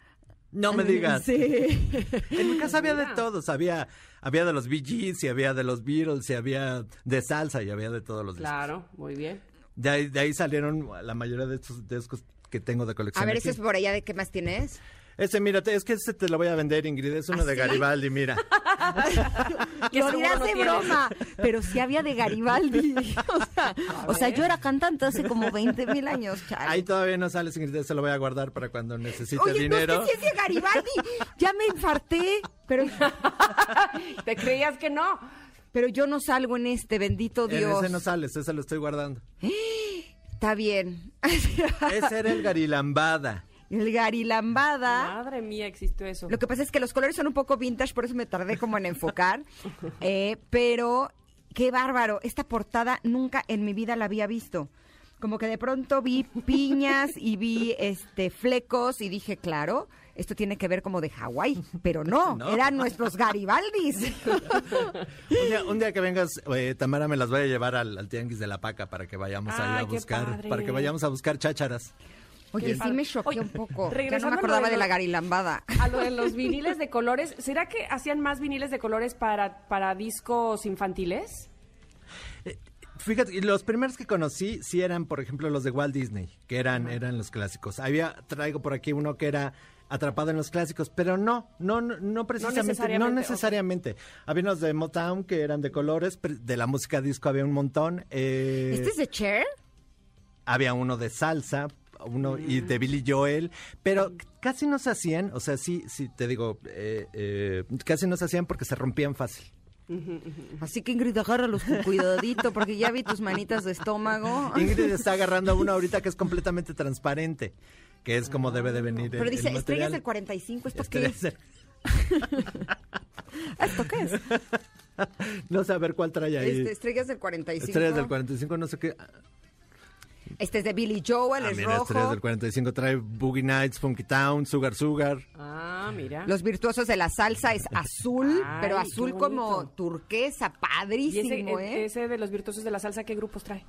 No me digas. Sí. En mi casa había de todos. Había, había de los Bee Gees, y había de los Beatles, y había de salsa, y había de todos los discos. Claro, muy bien. De ahí, de ahí salieron la mayoría de estos discos que tengo de colección. A ver, ese es por allá de qué más tienes. Ese, mírate, es que ese te lo voy a vender, Ingrid. Es uno ¿Ah, de sí? Garibaldi, mira. Que dirás no de broma, pero sí había de Garibaldi. O sea, o sea, yo era cantante hace como 20 mil años, chale. Ahí todavía no sale, Ingrid. Se lo voy a guardar para cuando necesite Oye, dinero. no, es que sí es de Garibaldi. Ya me infarté, pero, ¿Te creías que no? pero yo no salgo en este, bendito En Dios. ese no sales, ese lo estoy guardando. Está bien. Ese era el Garilambada. El Garilambada. Madre mía, existió eso. Lo que pasa es que los colores son un poco vintage, por eso me tardé como en enfocar. Eh, pero qué bárbaro. Esta portada nunca en mi vida la había visto. Como que de pronto vi piñas y vi este flecos y dije, claro, esto tiene que ver como de Hawái, pero no, No. eran nuestros Garibaldis. Un día, un día que vengas, eh, Tamara me las voy a llevar al, al Tianguis de la Paca para que vayamos ahí a buscar, padre. para que vayamos a buscar chácharas. Oye, sí me choqué un poco. Ya no me acordaba de de la Garilambada. A lo de los viniles de colores, ¿será que hacían más viniles de colores para, para discos infantiles? Fíjate, y los primeros que conocí sí eran, por ejemplo, los de Walt Disney, que eran, eran los clásicos. Había, traigo por aquí uno que era atrapado en los clásicos, pero no, no, no, no precisamente, no necesariamente, necesariamente. Había unos de Motown que eran de colores, pero de la música disco había un montón. eh, ¿Este es de Cher? había uno de salsa, uno y de Billy Joel, pero casi no se hacían, o sea, sí, sí, te digo, eh, eh, casi no se hacían porque se rompían fácil. Así que Ingrid, agárralos con cuidadito, porque ya vi tus manitas de estómago. Ingrid está agarrando uno ahorita que es completamente transparente, que es como debe de venir. el- Pero el dice, estrellas del 45, ¿esto qué Estrellas es? del- ¿Esto qué es? No sé a ver cuál trae ahí. Este, estrellas del 45. Estrellas del 45, no sé qué. Este es de Billy Joel, Ah, es mira, Estrellas rojo. del 45 trae Boogie Nights, Funky Town, Sugar Sugar. Ah, mira. Los virtuosos de la salsa es azul, Ay, pero azul como turquesa, ¿Y ese, padrísimo, e- ¿eh? ese de los virtuosos de la salsa qué grupos trae?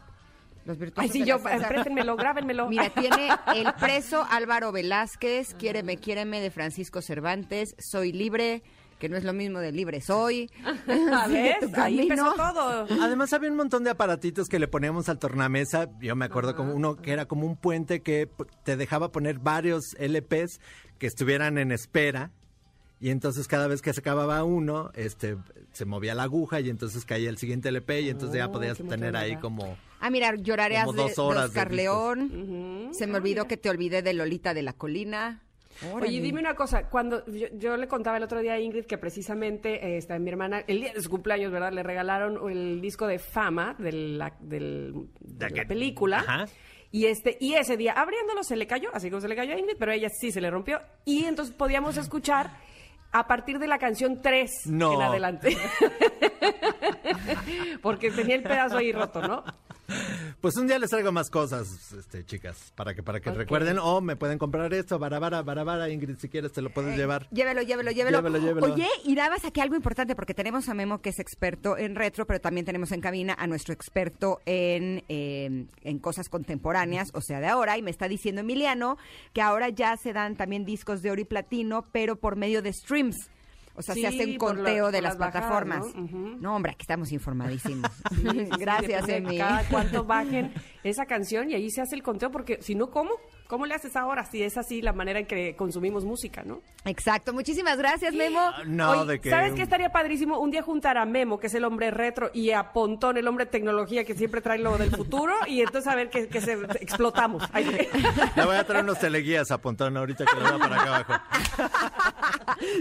Los virtuosos Ay, sí, de yo, la salsa. préstenmelo, grábenmelo. Mira, tiene El preso Álvaro Velázquez, Quiéreme, Quiéreme de Francisco Cervantes, Soy libre, que no es lo mismo de libre soy. A ver, tu ahí empezó todo. Además había un montón de aparatitos que le poníamos al tornamesa. Yo me acuerdo como uno que era como un puente que te dejaba poner varios LPs que estuvieran en espera. Y entonces cada vez que se acababa uno, este, se movía la aguja y entonces caía el siguiente LP y entonces ya Oh, podías tener ahí como... Ah, mira, lloraré de, dos horas de Oscar de. León. Se me olvidó que te olvidé de Lolita de la Colina. Órale. Oye, dime una cosa, cuando yo, yo le contaba el otro día a Ingrid que precisamente eh, esta, mi hermana, el día de su cumpleaños, ¿verdad? Le regalaron el disco de fama de la, del- de la película. Ajá. Y este, y ese día, abriéndolo, se le cayó, así como se le cayó a Ingrid, pero a ella sí se le rompió. Y entonces podíamos escuchar a partir de la canción 3 No. en adelante. Porque tenía el pedazo ahí roto, ¿no? Pues un día les traigo más cosas, este, chicas, para que para que recuerden. O me pueden comprar esto, barabara, barabara, Ingrid, si quieres te lo puedes llevar. Llévelo, llévelo, llévelo. Llévelo, llévelo. Oye, y nada más aquí algo importante, porque tenemos a Memo, que es experto en retro, pero también tenemos en cabina a nuestro experto en, eh, en cosas contemporáneas, o sea, de ahora, y me está diciendo Emiliano que ahora ya se dan también discos de oro y platino, pero por medio de streams. O sea, Sí, se hace un la- conteo de las las, bajadas, plataformas. ¿no? Hombre, aquí estamos informadísimos. Sí, Gracias, Emi. Cada cuánto bajen esa canción y ahí se hace el conteo, porque si no, ¿cómo? ¿Cómo le haces ahora si es así la manera en que consumimos música, no? Exacto, muchísimas gracias, Memo. No, Oye, de que... ¿Sabes qué estaría padrísimo? Un día juntar a Memo, que es el hombre retro, y a Pontón, el hombre tecnología, que siempre trae lo del futuro, y entonces a ver que, que se explotamos. Ay, Le voy a traer unos teleguías a Pontón ahorita que lo veo para acá abajo.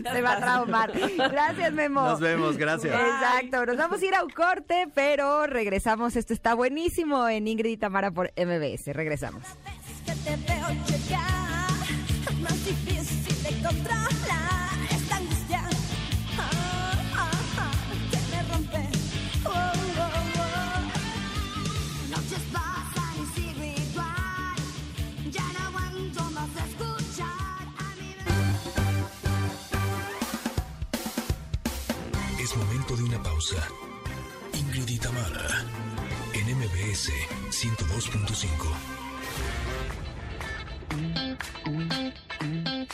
Se va a traumar. Gracias, Memo. Nos vemos, gracias. Exacto, nos vamos a ir a un corte, pero regresamos. Esto está buenísimo en Ingrid y Tamara por MBS. Regresamos. Te veo llegar, es más difícil de controlar esta angustia ah, ah, ah, que me rompe. Oh, oh, oh. Noches pasan y sigo igual, ya no aguanto más escuchar a mi Es momento de una pausa. Ingrid y en MBS 102.5.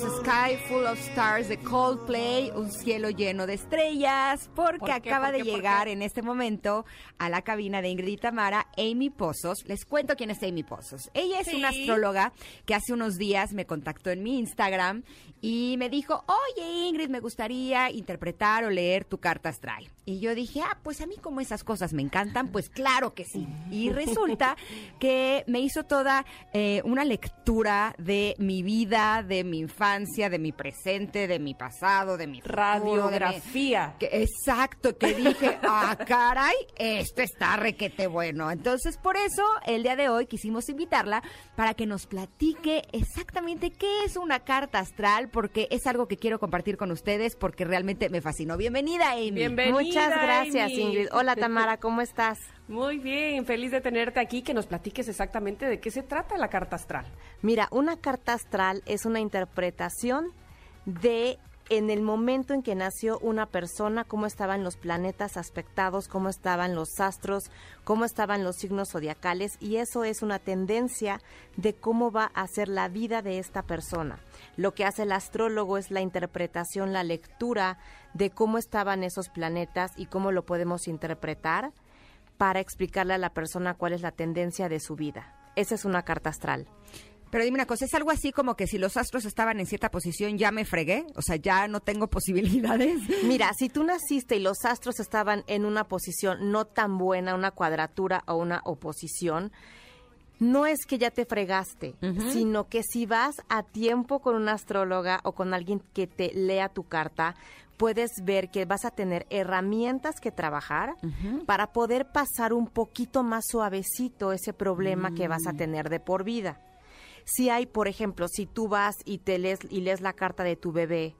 Sky Full of Stars de Coldplay, un cielo lleno de estrellas, porque acaba ¿Por de llegar en este momento a la cabina de Ingrid y Tamara, Amy Pozos. Les cuento quién es Amy Pozos. Ella es Sí. una astróloga que hace unos días me contactó en mi Instagram y me dijo, oye Ingrid, me gustaría interpretar o leer tu carta astral. Y yo dije, ah, pues a mí como esas cosas me encantan, pues claro que sí. Y resulta que me hizo toda eh, una lectura de mi vida, de mi infancia, de mi presente, de mi pasado, de mi futuro, de mi- Radiografía. que- exacto, que dije, ah, caray, esto está requete bueno. Entonces, por eso, el día de hoy quisimos invitarla para que nos platique exactamente qué es una carta astral, porque es algo que quiero compartir con ustedes, porque realmente me fascinó. Bienvenida, Amy. Bienvenida. Muchas gracias, Amy. Ingrid. Hola, Tamara, ¿cómo estás? Muy bien, feliz de tenerte aquí, que nos platiques exactamente de qué se trata la carta astral. Mira, una carta astral es una interpretación de en el momento en que nació una persona, cómo estaban los planetas aspectados, cómo estaban los astros, cómo estaban los signos zodiacales, y eso es una tendencia de cómo va a ser la vida de esta persona. Lo que hace el astrólogo es la interpretación, la lectura de cómo estaban esos planetas y cómo lo podemos interpretar para explicarle a la persona cuál es la tendencia de su vida. Esa es una carta astral. Pero dime una cosa, ¿es algo así como que si los astros estaban en cierta posición ya me fregué? O sea, ya no tengo posibilidades. Mira, si tú naciste y los astros estaban en una posición no tan buena, una cuadratura o una oposición, no es que ya te fregaste, sino que si vas a tiempo con una astróloga o con alguien que te lea tu carta, puedes ver que vas a tener herramientas que trabajar para poder pasar un poquito más suavecito ese problema que vas a tener de por vida. Si hay, por ejemplo, si tú vas y te lees y lees la carta de tu bebé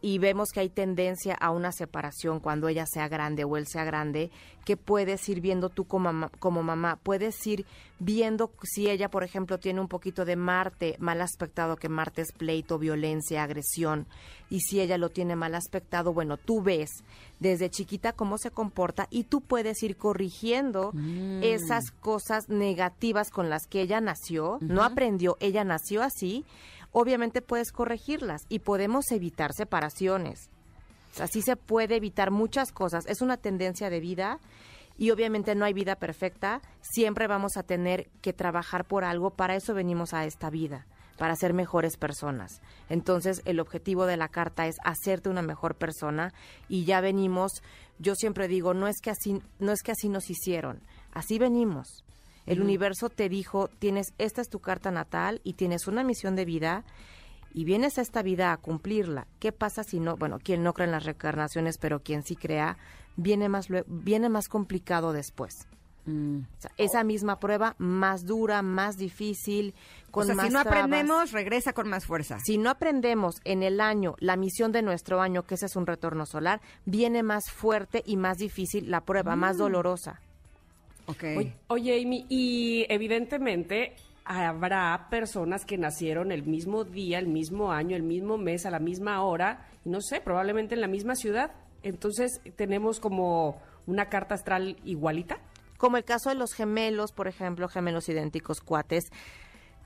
y vemos que hay tendencia a una separación cuando ella sea grande o él sea grande, que puedes ir viendo tú como mamá, como mamá, puedes ir viendo si ella, por ejemplo, tiene un poquito de Marte mal aspectado, que Marte es pleito, violencia, agresión, y si ella lo tiene mal aspectado, bueno, tú ves desde chiquita cómo se comporta y tú puedes ir corrigiendo esas cosas negativas con las que ella nació, no aprendió, ella nació así, obviamente puedes corregirlas y podemos evitar separaciones. Así se puede evitar muchas cosas. Es una tendencia de vida y obviamente no hay vida perfecta, siempre vamos a tener que trabajar por algo, para eso venimos a esta vida para ser mejores personas. Entonces, el objetivo de la carta es hacerte una mejor persona y ya venimos, yo siempre digo, no es que así no es que así nos hicieron, así venimos. El universo te dijo, tienes esta es tu carta natal y tienes una misión de vida y vienes a esta vida a cumplirla. ¿Qué pasa si no, bueno, quien no cree en las reencarnaciones, pero quien sí crea, viene más viene más complicado después. Mm. O sea, esa misma prueba más dura, más difícil, con o sea, más si no trabas. aprendemos, regresa con más fuerza. Si no aprendemos en el año, la misión de nuestro año, que ese es un retorno solar, viene más fuerte y más difícil la prueba, más Mm. dolorosa. Oye, oye, Amy, y evidentemente habrá personas que nacieron el mismo día, el mismo año, el mismo mes, a la misma hora, y no sé, probablemente en la misma ciudad. Entonces, tenemos como una carta astral igualita. Como el caso de los gemelos, por ejemplo, gemelos idénticos, cuates.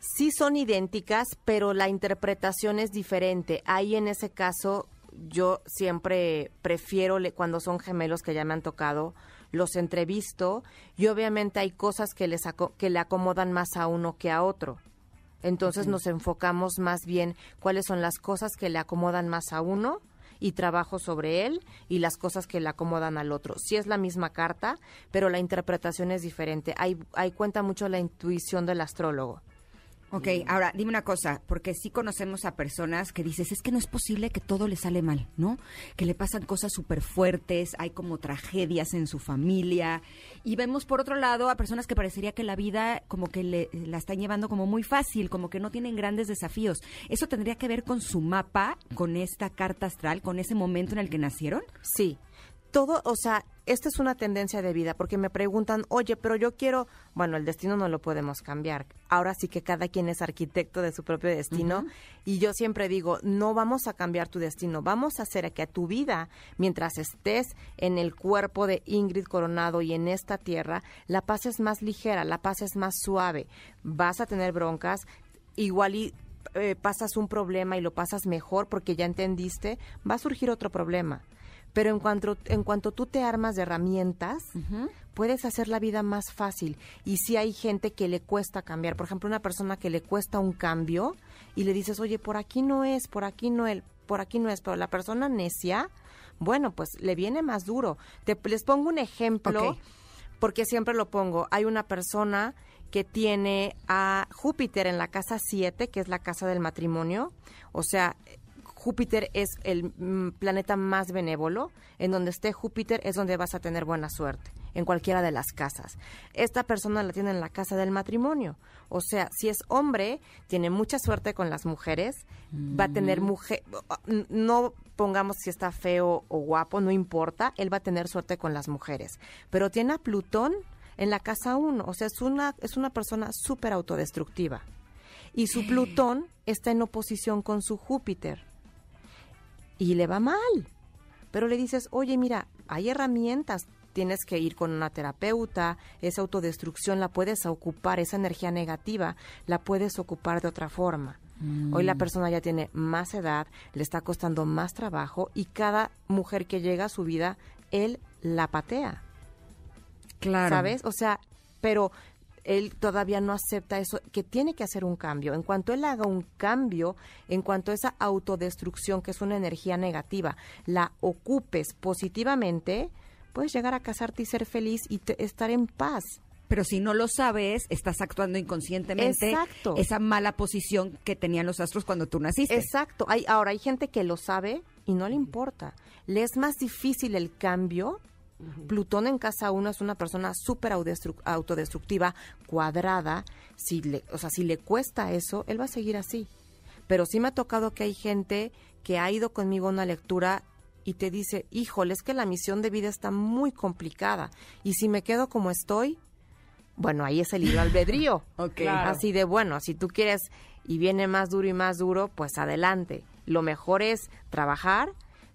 Sí son idénticas, pero la interpretación es diferente. Ahí en ese caso, yo siempre prefiero, le- cuando son gemelos que ya me han tocado, los entrevisto y obviamente hay cosas que, les aco- que le acomodan más a uno que a otro. Entonces nos enfocamos más bien cuáles son las cosas que le acomodan más a uno y trabajo sobre él y las cosas que le acomodan al otro. Sí es la misma carta, pero la interpretación es diferente. Ahí, ahí cuenta mucho la intuición del astrólogo. Ok, ahora dime una cosa, porque sí conocemos a personas que dices, es que no es posible que todo le sale mal, ¿no? Que le pasan cosas súper fuertes, hay como tragedias en su familia. Y vemos por otro lado a personas que parecería que la vida como que le, la están llevando como muy fácil, como que no tienen grandes desafíos. ¿Eso tendría que ver con su mapa, con esta carta astral, con ese momento en el que nacieron? Sí, todo, o sea, esta es una tendencia de vida, porque me preguntan, oye, pero yo quiero, bueno, el destino no lo podemos cambiar. Ahora sí que cada quien es arquitecto de su propio destino. Y yo siempre digo, no vamos a cambiar tu destino, vamos a hacer que tu vida, mientras estés en el cuerpo de Ingrid Coronado y en esta tierra, la pases más ligera, la pases más suave. Vas a tener broncas, igual y eh, pasas un problema y lo pasas mejor porque ya entendiste, va a surgir otro problema. Pero en cuanto, en cuanto tú te armas de herramientas, puedes hacer la vida más fácil. Y si hay gente que le cuesta cambiar, por ejemplo, una persona que le cuesta un cambio y le dices, oye, por aquí no es, por aquí no es, por aquí no es, pero la persona necia, bueno, pues le viene más duro. Te, les pongo un ejemplo, porque siempre lo pongo. Hay una persona que tiene a Júpiter en la casa 7, que es la casa del matrimonio, o sea, Júpiter es el mm, planeta más benévolo. En donde esté Júpiter es donde vas a tener buena suerte, en cualquiera de las casas. Esta persona la tiene en la casa del matrimonio. O sea, si es hombre, tiene mucha suerte con las mujeres, va a tener mujer, no pongamos si está feo o guapo, no importa, él va a tener suerte con las mujeres. Pero tiene a Plutón en la casa 1, o sea, es una, es una persona súper autodestructiva. Y su Plutón está en oposición con su Júpiter y le va mal. Pero le dices, oye, mira, hay herramientas, tienes que ir con una terapeuta, esa autodestrucción la puedes ocupar, esa energía negativa la puedes ocupar de otra forma. Hoy la persona ya tiene más edad, le está costando más trabajo y cada mujer que llega a su vida, él la patea. Claro. ¿Sabes? O sea, pero él todavía no acepta eso, que tiene que hacer un cambio. En cuanto él haga un cambio, en cuanto a esa autodestrucción, que es una energía negativa, la ocupes positivamente, puedes llegar a casarte y ser feliz y te- estar en paz. Pero si no lo sabes, estás actuando inconscientemente Exacto. esa mala posición que tenían los astros cuando tú naciste. Exacto. Hay, ahora, hay gente que lo sabe y no le importa. Le es más difícil el cambio. Plutón en casa 1 es una persona súper autodestru- autodestructiva, cuadrada. Si le, o sea, si le cuesta eso, él va a seguir así. Pero sí me ha tocado que hay gente que ha ido conmigo a una lectura y te dice, híjole, es que la misión de vida está muy complicada. Y si me quedo como estoy, bueno, ahí es el libre albedrío. Ok. Claro. Así de, bueno, si tú quieres y viene más duro y más duro, pues adelante. Lo mejor es trabajar.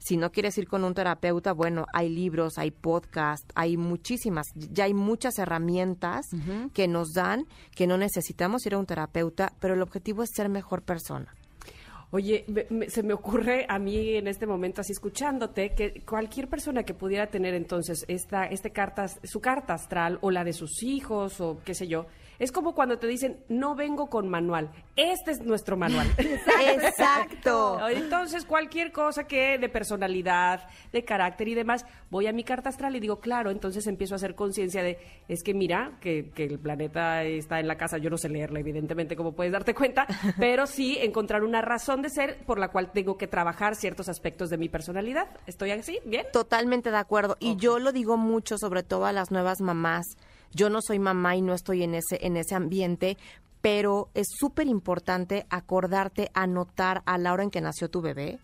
Si no quieres ir con un terapeuta, bueno, hay libros, hay podcasts, hay muchísimas, ya hay muchas herramientas que nos dan que no necesitamos ir a un terapeuta, pero el objetivo es ser mejor persona. Oye, me- me- se me ocurre a mí en este momento, así escuchándote, que cualquier persona que pudiera tener entonces esta, este carta, su carta astral o la de sus hijos o qué sé yo, es como cuando te dicen, no vengo con manual, este es nuestro manual. Exacto. Entonces, cualquier cosa que de personalidad, de carácter y demás, voy a mi carta astral y digo, claro, entonces empiezo a hacer conciencia de, es que mira, que, que el planeta está en la casa, yo no sé leerla, evidentemente, como puedes darte cuenta, pero sí encontrar una razón de ser por la cual tengo que trabajar ciertos aspectos de mi personalidad. ¿Estoy así? ¿Bien? Totalmente de acuerdo. Y yo lo digo mucho, sobre todo a las nuevas mamás. Yo no soy mamá y no estoy en ese, en ese ambiente, pero es súper importante acordarte, anotar a la hora en que nació tu bebé.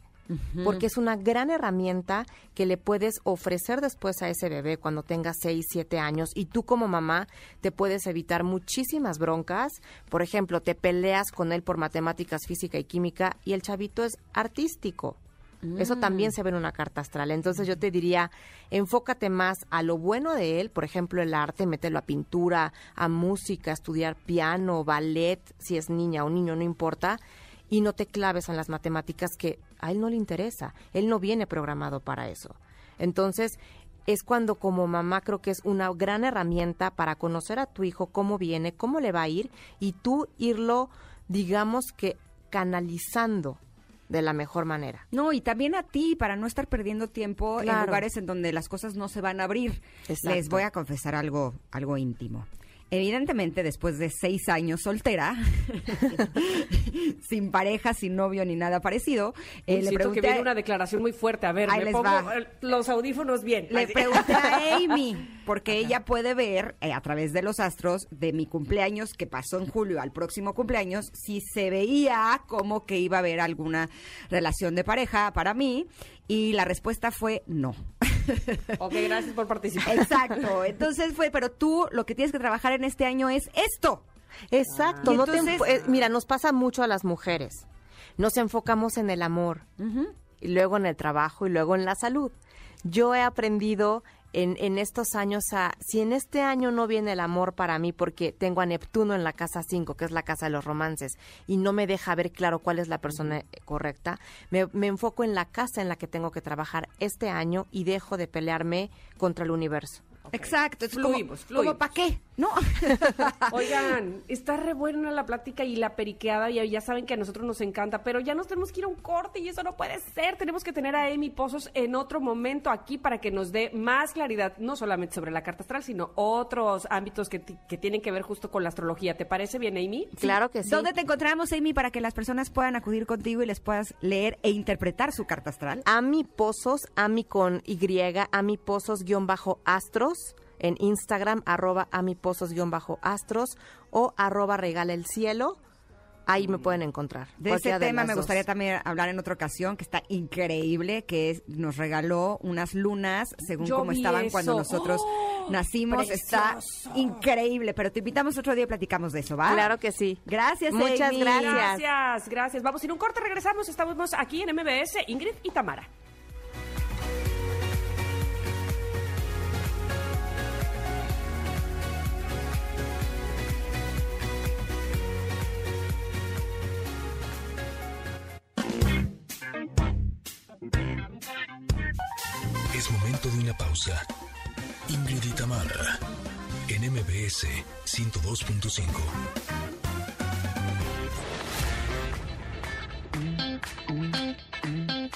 Porque es una gran herramienta que le puedes ofrecer después a ese bebé cuando tenga 6, 7 años y tú como mamá te puedes evitar muchísimas broncas. Por ejemplo, te peleas con él por matemáticas, física y química y el chavito es artístico. Eso también se ve en una carta astral. Entonces yo te diría, enfócate más a lo bueno de él, por ejemplo, el arte, mételo a pintura, a música, a estudiar piano, ballet, si es niña o niño, no importa, y no te claves en las matemáticas que a él no le interesa. Él no viene programado para eso. Entonces, es cuando como mamá creo que es una gran herramienta para conocer a tu hijo cómo viene, cómo le va a ir y tú irlo, digamos que canalizando de la mejor manera. No, y también a ti, para no estar perdiendo tiempo en lugares en donde las cosas no se van a abrir. Exacto. Les voy a confesar algo, algo íntimo. Evidentemente, después de seis años soltera, sin pareja, sin novio ni nada parecido, eh, le pregunté, que viene a- una declaración muy fuerte. A ver, Ahí me les pongo va. eh, los audífonos bien. le pregunté a Amy, porque ella puede ver eh, a través de los astros de mi cumpleaños que pasó en julio al próximo cumpleaños, si se veía como que iba a haber alguna relación de pareja para mí, y la respuesta fue no. Ok, gracias por participar. Exacto. Entonces fue, pero tú lo que tienes que trabajar en este año es esto. Exacto. No entonces- eh, mira, nos pasa mucho a las mujeres. Nos enfocamos en el amor, y luego en el trabajo y luego en la salud. Yo he aprendido en, en estos años a, si en este año no viene el amor para mí porque tengo a Neptuno en la casa 5, que es la casa de los romances, y no me deja ver claro cuál es la persona correcta, me, me enfoco en la casa en la que tengo que trabajar este año y dejo de pelearme contra el universo. Exacto. Es Fluimos, como, fluimos. como ¿para qué? ¿No? Oigan, está re buena la plática y la periqueada, y ya saben que a nosotros nos encanta, pero ya nos tenemos que ir a un corte y eso no puede ser. Tenemos que tener a Amy Pozos en otro momento aquí para que nos dé más claridad, no solamente sobre la carta astral, sino otros ámbitos que tienen que ver justo con la astrología. ¿Te parece bien, Amy? Claro que sí. ¿Dónde te encontramos, Amy, para que las personas puedan acudir contigo y les puedas leer e interpretar su carta astral? Ami Pozos, Ami con Y, Ami Pozos guion bajo astros, en Instagram, arroba Ami Pozos guion bajo astros o arroba regala el cielo. Ahí me pueden encontrar. De ese tema me dos. gustaría también hablar en otra ocasión, que está increíble, que es- nos regaló unas lunas según Yo como estaban cuando nosotros ¡Oh! nacimos. Está increíble, pero te invitamos otro día y platicamos de eso, ¿va? Claro que sí. Gracias, Muchas Amy. gracias. Gracias, gracias. Vamos a ir un corte, regresamos. Estamos aquí en MBS, Ingrid y Tamara. Es momento de una pausa. Ingrid y Tamara, en MBS 102.5.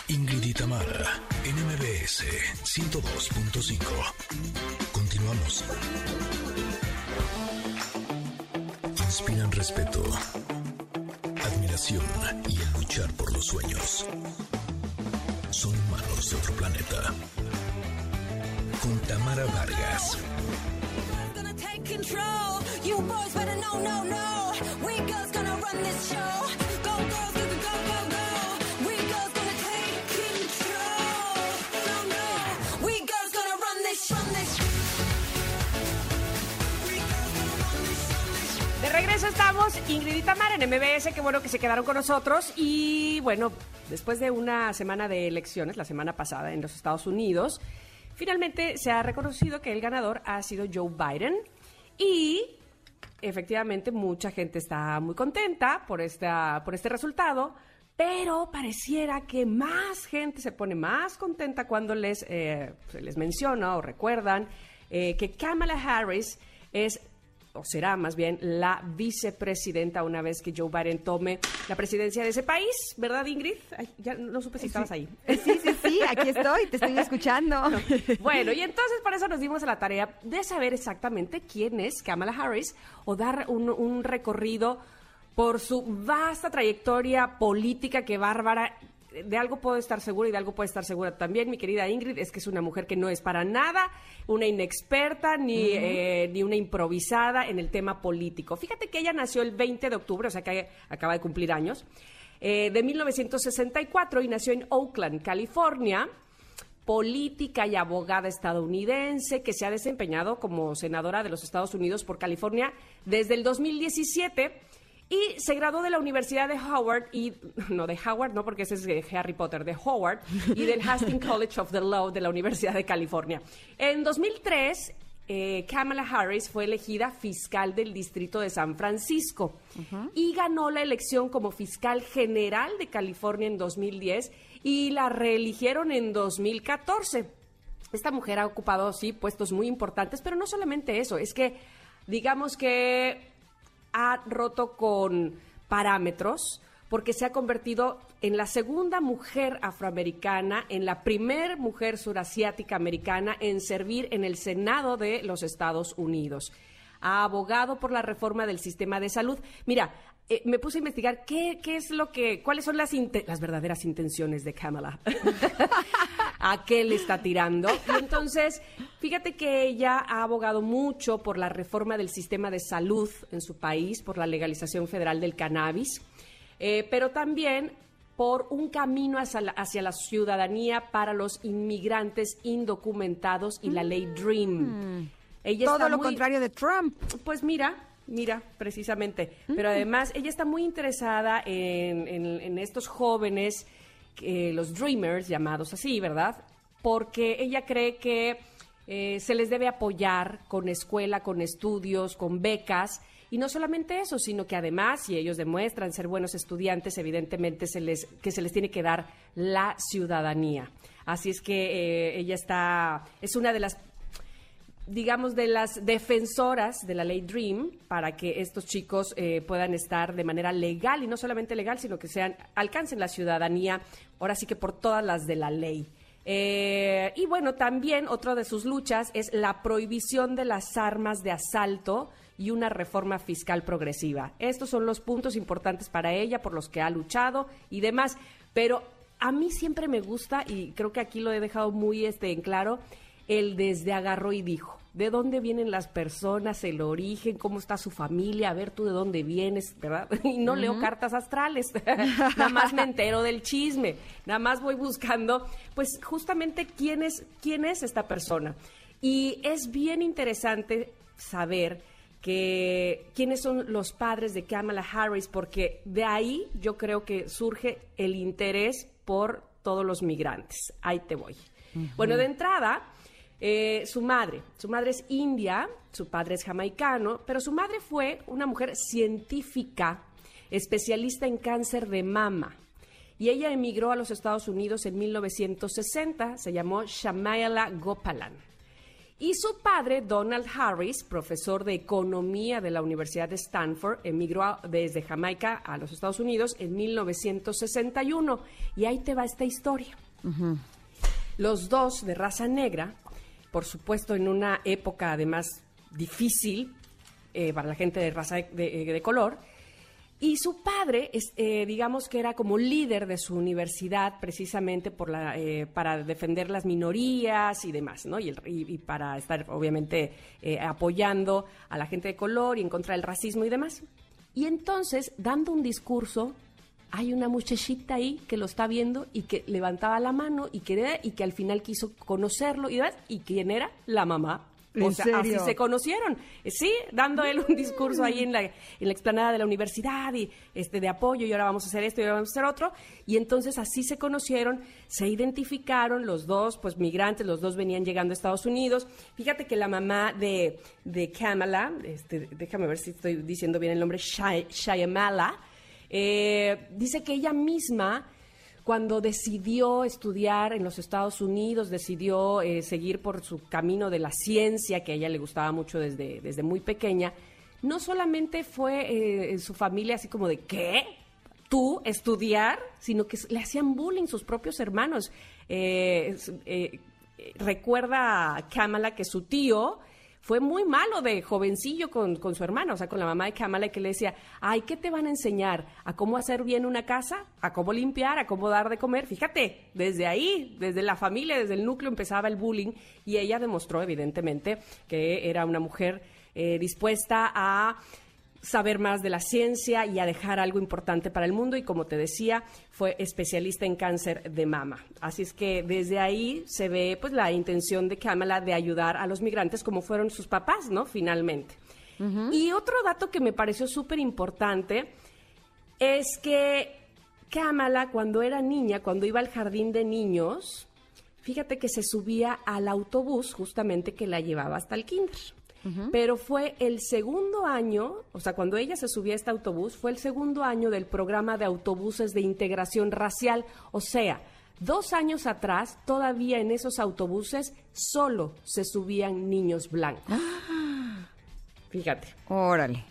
Ingrid y Tamara, en MBS 102.5. Continuamos. Inspiran respeto, admiración y el luchar por los sueños. Son humanos de otro planeta. Con Tamara Vargas. Regreso estamos, Ingrid y Tamara en MBS, qué bueno que se quedaron con nosotros. Y bueno, después de una semana de elecciones, la semana pasada en los Estados Unidos, finalmente se ha reconocido que el ganador ha sido Joe Biden. Y efectivamente mucha gente está muy contenta por, esta, por este resultado. Pero pareciera que más gente se pone más contenta cuando les, eh, les menciona o recuerdan eh, que Kamala Harris es o será más bien la vicepresidenta una vez que Joe Biden tome la presidencia de ese país, ¿verdad Ingrid? Ay, ya no supe si estabas ahí. Sí, sí, sí, aquí estoy, te estoy escuchando. Bueno, y entonces por eso nos dimos a la tarea de saber exactamente quién es Kamala Harris o dar un, un recorrido por su vasta trayectoria política que bárbara. De algo puedo estar segura y de algo puedo estar segura también, mi querida Ingrid, es que es una mujer que no es para nada una inexperta ni, eh, ni una improvisada en el tema político. Fíjate que ella nació el 20 de octubre, o sea que acaba de cumplir años, eh, de 1964 y nació en Oakland, California política y abogada estadounidense que se ha desempeñado como senadora de los Estados Unidos por California desde el 2017 y se graduó de la Universidad de Howard y no de Howard, no porque ese es Harry Potter, de Howard y del Hastings College of the Law de la Universidad de California. En 2003 eh, Kamala Harris fue elegida fiscal del Distrito de San Francisco y ganó la elección como fiscal general de California en 2010 y la reeligieron en 2014. Esta mujer ha ocupado, sí, puestos muy importantes, pero no solamente eso, es que digamos que ha roto con parámetros porque se ha convertido en la segunda mujer afroamericana, en la primer mujer surasiática americana en servir en el Senado de los Estados Unidos. Ha abogado por la reforma del sistema de salud. Mira, eh, me puse a investigar qué, qué es lo que, cuáles son las, las verdaderas intenciones de Kamala. ¿A qué le está tirando? Y entonces, fíjate que ella ha abogado mucho por la reforma del sistema de salud en su país, por la legalización federal del cannabis, eh, pero también por un camino hacia la, hacia la ciudadanía para los inmigrantes indocumentados y la ley DREAM. Ella Todo lo muy- contrario de Trump. pues mira, mira, precisamente. Pero además, ella está muy interesada en, en- en estos jóvenes, eh, los Dreamers, llamados así, ¿verdad? Porque ella cree que eh, se les debe apoyar con escuela, con estudios, con becas. Y no solamente eso, sino que además, si ellos demuestran ser buenos estudiantes, evidentemente se les, que se les tiene que dar la ciudadanía. Así es que eh, ella está, es una de las digamos, de las defensoras de la ley DREAM para que estos chicos eh, puedan estar de manera legal y no solamente legal, sino que sean alcancen la ciudadanía, ahora sí que por todas las de la ley. Eh, y bueno, también otra de sus luchas es la prohibición de las armas de asalto y una reforma fiscal progresiva. Estos son los puntos importantes para ella, por los que ha luchado y demás. Pero a mí siempre me gusta, y creo que aquí lo he dejado muy este, en claro, el desde agarró y dijo. ¿De dónde vienen las personas, el origen, cómo está su familia? A ver tú de dónde vienes, ¿verdad? Y no leo cartas astrales, nada más me entero del chisme, nada más voy buscando, pues justamente quién es, quién es esta persona. Y es bien interesante saber que quiénes son los padres de Kamala Harris, porque de ahí yo creo que surge el interés por todos los migrantes. Ahí te voy. Bueno, de entrada, eh, su madre, su madre es india, su padre es jamaicano, pero su madre fue una mujer científica, especialista en cáncer de mama. Y ella emigró a los Estados Unidos en 1960, se llamó Shamayala Gopalan. Y su padre, Donald Harris, profesor de economía de la Universidad de Stanford, emigró a- desde Jamaica a los Estados Unidos en 1961. Y ahí te va esta historia. Los dos de raza negra, por supuesto en una época además difícil eh, para la gente de raza de, de- de color, y su padre, eh, digamos que era como líder de su universidad precisamente por la, eh, para defender las minorías y demás, ¿no? Y, el- y- y para estar obviamente eh, apoyando a la gente de color y en contra del racismo y demás. Y entonces, dando un discurso, hay una muchachita ahí que lo está viendo y que levantaba la mano y que, y que al final quiso conocerlo y. ¿Y quién era? La mamá. O ¿En sea, serio? así se conocieron. Eh, Sí, dando él un discurso ahí en la, en la explanada de la universidad y este de apoyo y ahora vamos a hacer esto y ahora vamos a hacer otro. Y entonces así se conocieron, se identificaron los dos, pues migrantes, los dos venían llegando a Estados Unidos. Fíjate que la mamá de, de Kamala, este, déjame ver si estoy diciendo bien el nombre, Shay- Shyamala, Eh, dice que ella misma cuando decidió estudiar en los Estados Unidos, decidió eh, seguir por su camino de la ciencia, que a ella le gustaba mucho desde, desde muy pequeña, no solamente fue eh, su familia así como de, ¿qué? ¿Tú estudiar? Sino que le hacían bullying sus propios hermanos. Recuerda a Kamala que su tío fue muy malo de jovencillo con, con su hermana, o sea, con la mamá de Kamala, que le decía, ay, ¿qué te van a enseñar? ¿A cómo hacer bien una casa? ¿A cómo limpiar? ¿A cómo dar de comer? Fíjate, desde ahí, desde la familia, desde el núcleo empezaba el bullying y ella demostró, evidentemente, que era una mujer eh, dispuesta a saber más de la ciencia y a dejar algo importante para el mundo y como te decía, fue especialista en cáncer de mama. Así es que desde ahí se ve pues la intención de Kamala de ayudar a los migrantes como fueron sus papás, ¿no? Finalmente. Y otro dato que me pareció súper importante es que Kamala cuando era niña, cuando iba al jardín de niños, fíjate que se subía al autobús justamente que la llevaba hasta el kinder. Pero fue el segundo año, o sea, cuando ella se subía a este autobús, fue el segundo año del programa de autobuses de integración racial. O sea, dos años atrás, todavía en esos autobuses solo se subían niños blancos. Fíjate. Órale.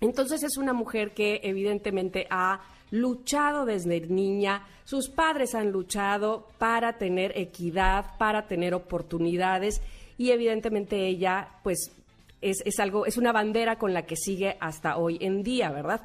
Entonces es una mujer que evidentemente ha luchado desde niña, sus padres han luchado para tener equidad, para tener oportunidades y evidentemente ella pues es, es algo, es una bandera con la que sigue hasta hoy en día, ¿verdad?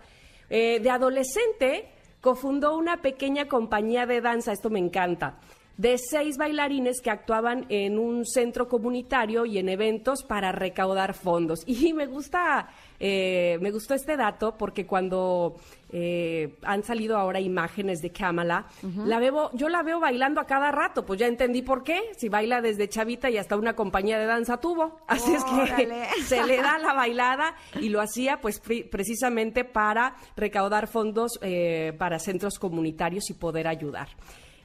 Eh, de adolescente cofundó una pequeña compañía de danza, esto me encanta, de seis bailarines que actuaban en un centro comunitario y en eventos para recaudar fondos. Y me gusta, eh, me gustó este dato porque cuando eh, han salido ahora imágenes de Kamala, la veo, yo la veo bailando a cada rato, pues ya entendí por qué, si baila desde chavita y hasta una compañía de danza tuvo. Así es que se le da la bailada y lo hacía pues pre- precisamente para recaudar fondos eh, para centros comunitarios y poder ayudar.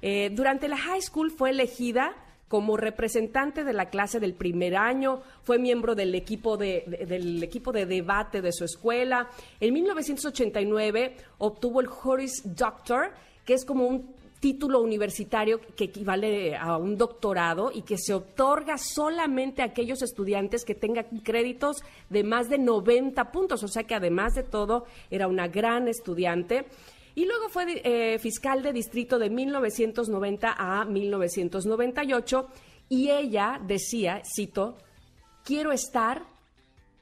Eh, durante la high school fue elegida como representante de la clase del primer año, fue miembro del equipo de, de- del equipo de debate de su escuela. En 1989 obtuvo el Horace Doctor, que es como un título universitario que equivale a un doctorado y que se otorga solamente a aquellos estudiantes que tengan créditos de más de 90 puntos, o sea que además de todo era una gran estudiante. Y luego fue eh, fiscal de distrito de 1990 a 1998 y ella decía, cito, quiero estar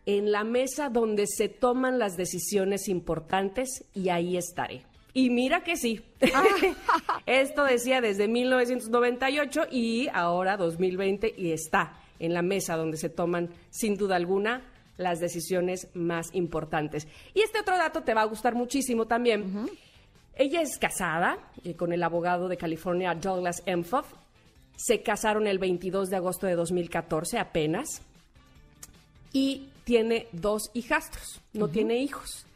en la mesa donde se toman las decisiones importantes y ahí estaré. Y mira que sí. Esto decía desde 1998 y ahora 2020 y está en la mesa donde se toman sin duda alguna las decisiones más importantes. Y este otro dato te va a gustar muchísimo también. Ella es casada eh, con el abogado de California Douglas Emhoff. Se casaron el 22 de agosto de 2014 apenas y tiene dos hijastros, no tiene hijos.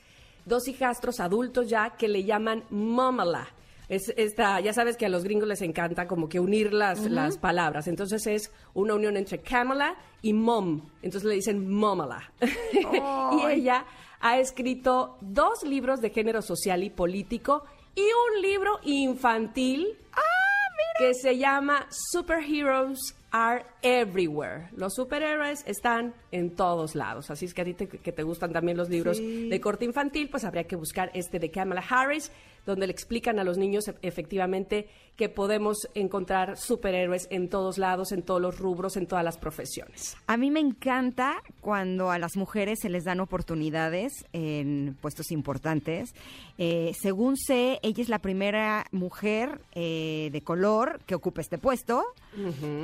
Dos hijastros adultos ya que le llaman Momala. Es esta, ya sabes que a los gringos les encanta como que unir las, las palabras. Entonces es una unión entre Kamala y Mom. Entonces le dicen Momala. y ella ha escrito dos libros de género social y político y un libro infantil que se llama Superheroes Are Everywhere. Los superhéroes están en todos lados. Así es que a ti te, que te gustan también los libros de corte infantil, pues habría que buscar este de Kamala Harris, donde le explican a los niños e- efectivamente que podemos encontrar superhéroes en todos lados, en todos los rubros, en todas las profesiones. A mí me encanta cuando a las mujeres se les dan oportunidades en puestos importantes. Eh, según sé, ella es la primera mujer eh, de color que ocupa este puesto.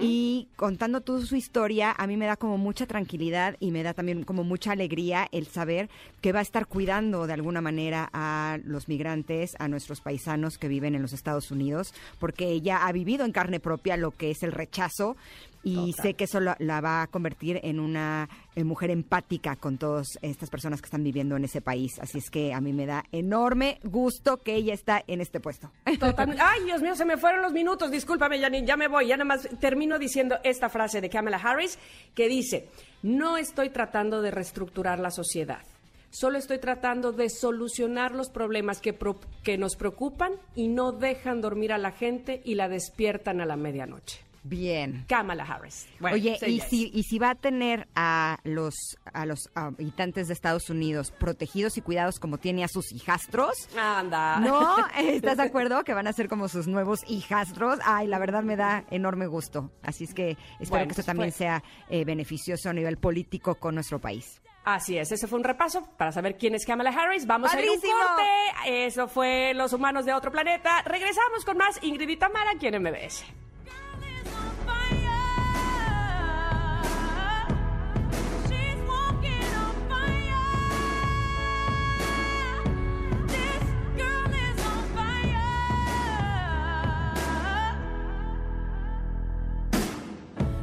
Y contando toda su historia, a mí me da como mucha tranquilidad y me da también como mucha alegría el saber que va a estar cuidando de alguna manera a los migrantes, a nuestros paisanos que viven en los Estados Unidos, porque ella ha vivido en carne propia lo que es el rechazo y Total. sé que eso la, la va a convertir en una eh, mujer empática con todas estas personas que están viviendo en ese país. Así es que a mí me da enorme gusto que ella está en este puesto. Ay, Dios mío, se me fueron los minutos. Discúlpame, Janine, ya me voy. Ya nada más termino diciendo esta frase de Kamala Harris que dice, no estoy tratando de reestructurar la sociedad. Solo estoy tratando de solucionar los problemas que, pro- que nos preocupan y no dejan dormir a la gente y la despiertan a la medianoche. Bien. Kamala Harris. Bueno, Oye, y yes. si, y si va a tener a los, a los habitantes de Estados Unidos protegidos y cuidados como tiene a sus hijastros, Anda. ¿no? ¿Estás de acuerdo que van a ser como sus nuevos hijastros? Ay, la verdad me da enorme gusto. Así es que espero Bueno, que esto pues también fue- sea eh, beneficioso a nivel político con nuestro país. Así es, ese fue un repaso para saber quién es Kamala Harris. Vamos a ir un corte. Eso fue Los Humanos de Otro Planeta. Regresamos con más Ingrid y Tamara aquí en MBS.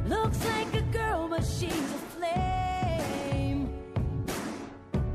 Looks like a girl, but she's a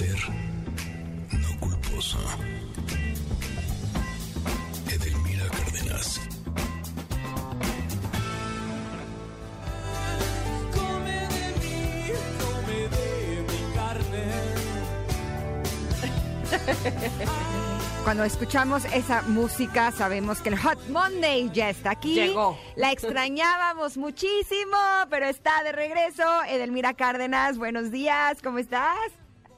Placer no culposo. Edelmira Cárdenas. Come de mí, come de mi carne. Cuando escuchamos esa música sabemos que el Hot Monday ya está aquí. Llegó. La extrañábamos muchísimo, pero está de regreso. Edelmira Cárdenas, buenos días, ¿cómo estás?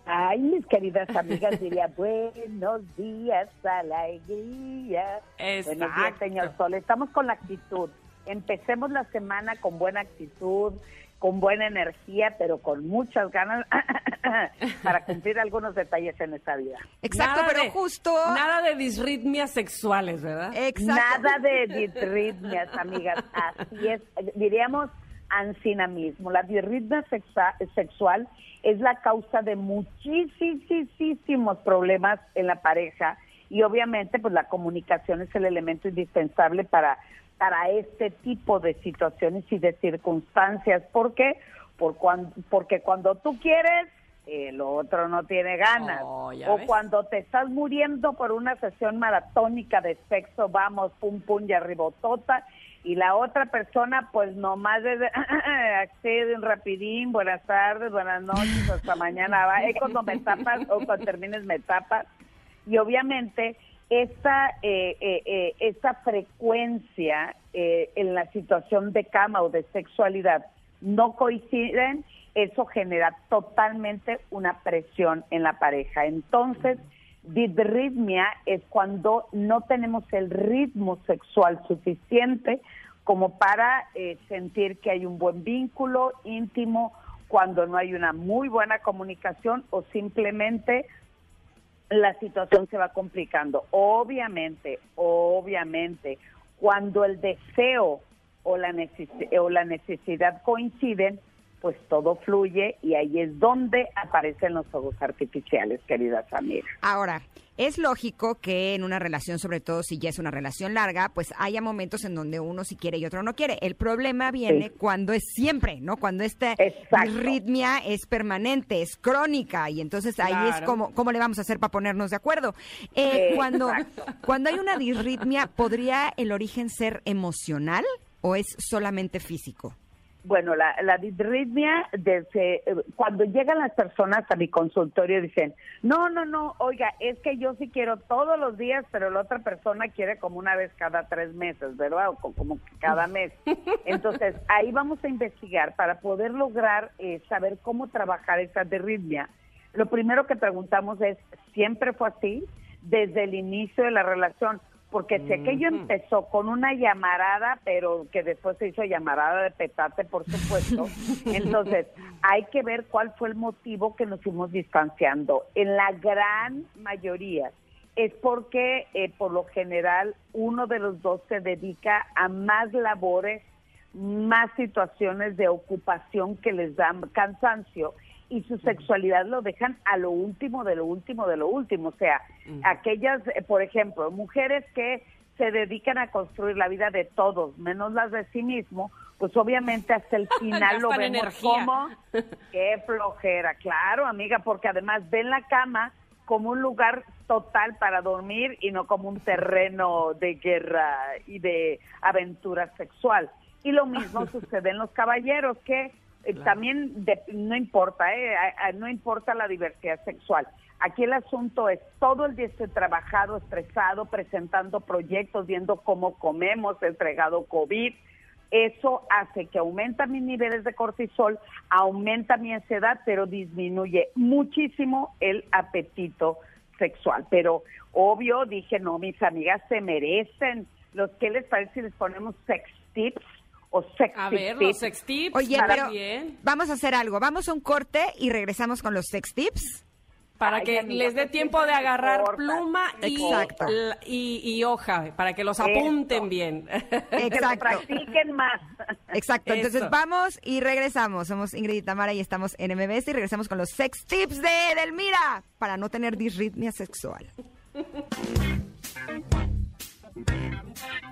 Ay, mis queridas amigas, diría buenos días, alegría. Buenos días, Exacto. señor Sol. Estamos con la actitud. Empecemos la semana con buena actitud, con buena energía, pero con muchas ganas para cumplir algunos detalles en esta vida. Exacto, Nada pero de- justo... Nada de disritmias sexuales, ¿verdad? Exacto. Nada de disritmias, amigas. Así es, diríamos ansina mismo. La disritmia sexa- sexual es la causa de muchísimos problemas en la pareja y obviamente pues la comunicación es el elemento indispensable para para este tipo de situaciones y de circunstancias. ¿Por qué? Por cuan- porque cuando tú quieres, el otro no tiene ganas. Oh, o ves. cuando te estás muriendo por una sesión maratónica de sexo, vamos, pum, pum, y arribotota, y la otra persona, pues nomás de, accede un rapidín, buenas tardes, buenas noches, hasta mañana, va, cuando me tapas o cuando termines me tapas, y obviamente esta, eh, eh, eh, esta frecuencia eh, en la situación de cama o de sexualidad no coinciden, eso genera totalmente una presión en la pareja. Entonces, disritmia es cuando no tenemos el ritmo sexual suficiente como para eh, sentir que hay un buen vínculo íntimo, cuando no hay una muy buena comunicación o simplemente la situación se va complicando. Obviamente, obviamente, cuando el deseo o la, o la necesidad coinciden, pues todo fluye y ahí es donde aparecen los fuegos artificiales, queridas amigas. Ahora, es lógico que en una relación, sobre todo si ya es una relación larga, pues haya momentos en donde uno sí quiere y otro no quiere. El problema viene Sí. cuando es siempre, ¿no? Cuando esta Exacto. ritmia es permanente, es crónica y entonces ahí es como, ¿cómo le vamos a hacer para ponernos de acuerdo? Eh, cuando, Exacto. cuando hay una disritmia, ¿podría el origen ser emocional o es solamente físico? Bueno, la, la disritmia, desde, eh, cuando llegan las personas a mi consultorio dicen, no, no, no, oiga, es que yo sí quiero todos los días, pero la otra persona quiere como una vez cada tres meses, ¿verdad? O co- como cada mes. Entonces, ahí vamos a investigar para poder lograr eh, saber cómo trabajar esa disritmia. Lo primero que preguntamos es, ¿siempre fue así? Desde el inicio de la relación. Porque si aquello empezó con una llamarada, pero que después se hizo llamarada de petate, por supuesto. Entonces, hay que ver cuál fue el motivo que nos fuimos distanciando. En la gran mayoría es porque, eh, por lo general, uno de los dos se dedica a más labores, más situaciones de ocupación que les dan cansancio y su sexualidad lo dejan a lo último de lo último de lo último. O sea, aquellas, eh, por ejemplo, mujeres que se dedican a construir la vida de todos, menos las de sí mismo, pues obviamente hasta el final lo vemos energía. como qué flojera, claro, amiga, porque además ven la cama como un lugar total para dormir y no como un terreno de guerra y de aventura sexual. Y lo mismo sucede en los caballeros, que también de- no importa, ¿eh? No importa la diversidad sexual. Aquí el asunto es todo el día estoy trabajado, estresado, presentando proyectos, viendo cómo comemos, entregado COVID. Eso hace que aumenta mis niveles de cortisol, aumenta mi ansiedad, pero disminuye muchísimo el apetito sexual. Pero obvio, dije, no, mis amigas se merecen. Los que les parece si les ponemos sex tips o sex A ver, tips? los sex tips. Oye, para pero bien. vamos a hacer algo. Vamos a un corte y regresamos con los sex tips. Para Ay, que amiga, les dé tiempo de agarrar pluma y, y, y hoja, para que los apunten bien. Que lo Exacto. practiquen más. Exacto, entonces vamos y regresamos. Somos Ingrid y Tamara y estamos en MBS y regresamos con los sex tips de Edelmira para no tener disritmia sexual.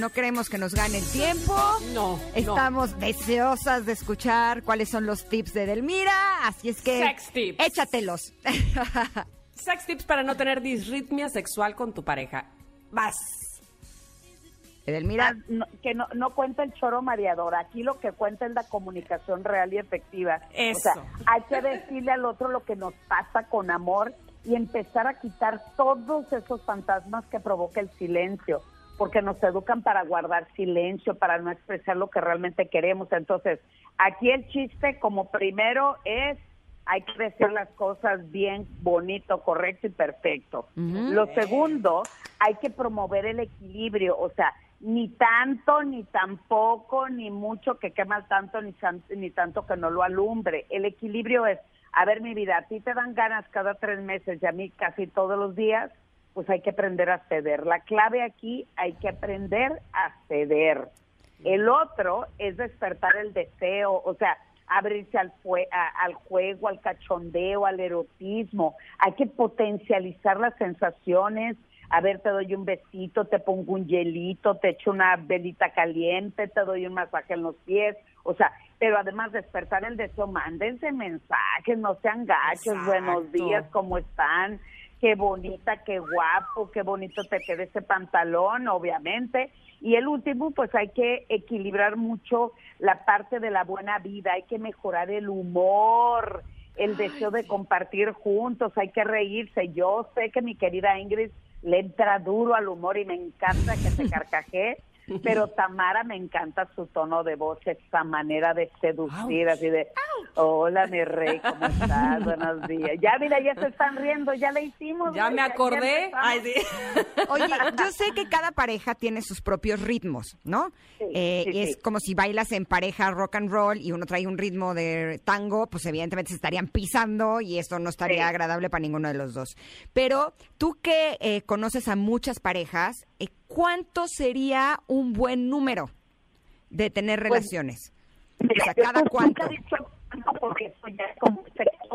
No queremos que nos gane el tiempo. No, Estamos deseosas de escuchar cuáles son los tips de Edelmira, así es que Sex tips. échatelos. Sex tips para no tener disritmia sexual con tu pareja. Vas. Edelmira, Ah, no- que no, no cuenta el choro mareador. Aquí lo que cuenta es la comunicación real y efectiva. Eso. O sea, hay que decirle al otro lo que nos pasa con amor y empezar a quitar todos esos fantasmas que provoca el silencio, porque nos educan para guardar silencio, para no expresar lo que realmente queremos. Entonces, aquí el chiste como primero es hay que decir las cosas bien, bonito, correcto y perfecto. Lo segundo, hay que promover el equilibrio, o sea, ni tanto, ni tampoco, ni mucho que quema tanto, ni, ni tanto que no lo alumbre. El equilibrio es, a ver, mi vida, a ti te dan ganas cada tres meses y a mí casi todos los días, pues hay que aprender a ceder. La clave aquí, hay que aprender a ceder. El otro es despertar el deseo, o sea, abrirse al, fue- a- al juego, al cachondeo, al erotismo. Hay que potencializar las sensaciones. A ver, te doy un besito, te pongo un hielito, te echo una velita caliente, te doy un masaje en los pies. O sea, pero además despertar el deseo, mándense mensajes, no sean gachos, Exacto. buenos días, ¿cómo están? Qué bonita, qué guapo, qué bonito te queda ese pantalón, obviamente. Y el último, pues hay que equilibrar mucho la parte de la buena vida, hay que mejorar el humor, el deseo de compartir juntos, hay que reírse. Yo sé que mi querida Ingrid le entra duro al humor y me encanta que se carcajee, pero Tamara me encanta su tono de voz, esa manera de seducir, así de, hola mi rey, ¿cómo estás? Buenos días. Ya mira, ya se están riendo, ya le hicimos. Ya me acordé. Ay, sí. Oye, yo sé que cada pareja tiene sus propios ritmos, ¿no? Sí, Eh, sí, y es sí. como si bailas en pareja rock and roll y uno trae un ritmo de tango, pues evidentemente se estarían pisando y esto no estaría Sí. agradable para ninguno de los dos. Pero tú que eh, conoces a muchas parejas, eh, ¿cuánto sería un buen número de tener relaciones? Mira, o sea, cada cuánto. cuánto porque eso ya es como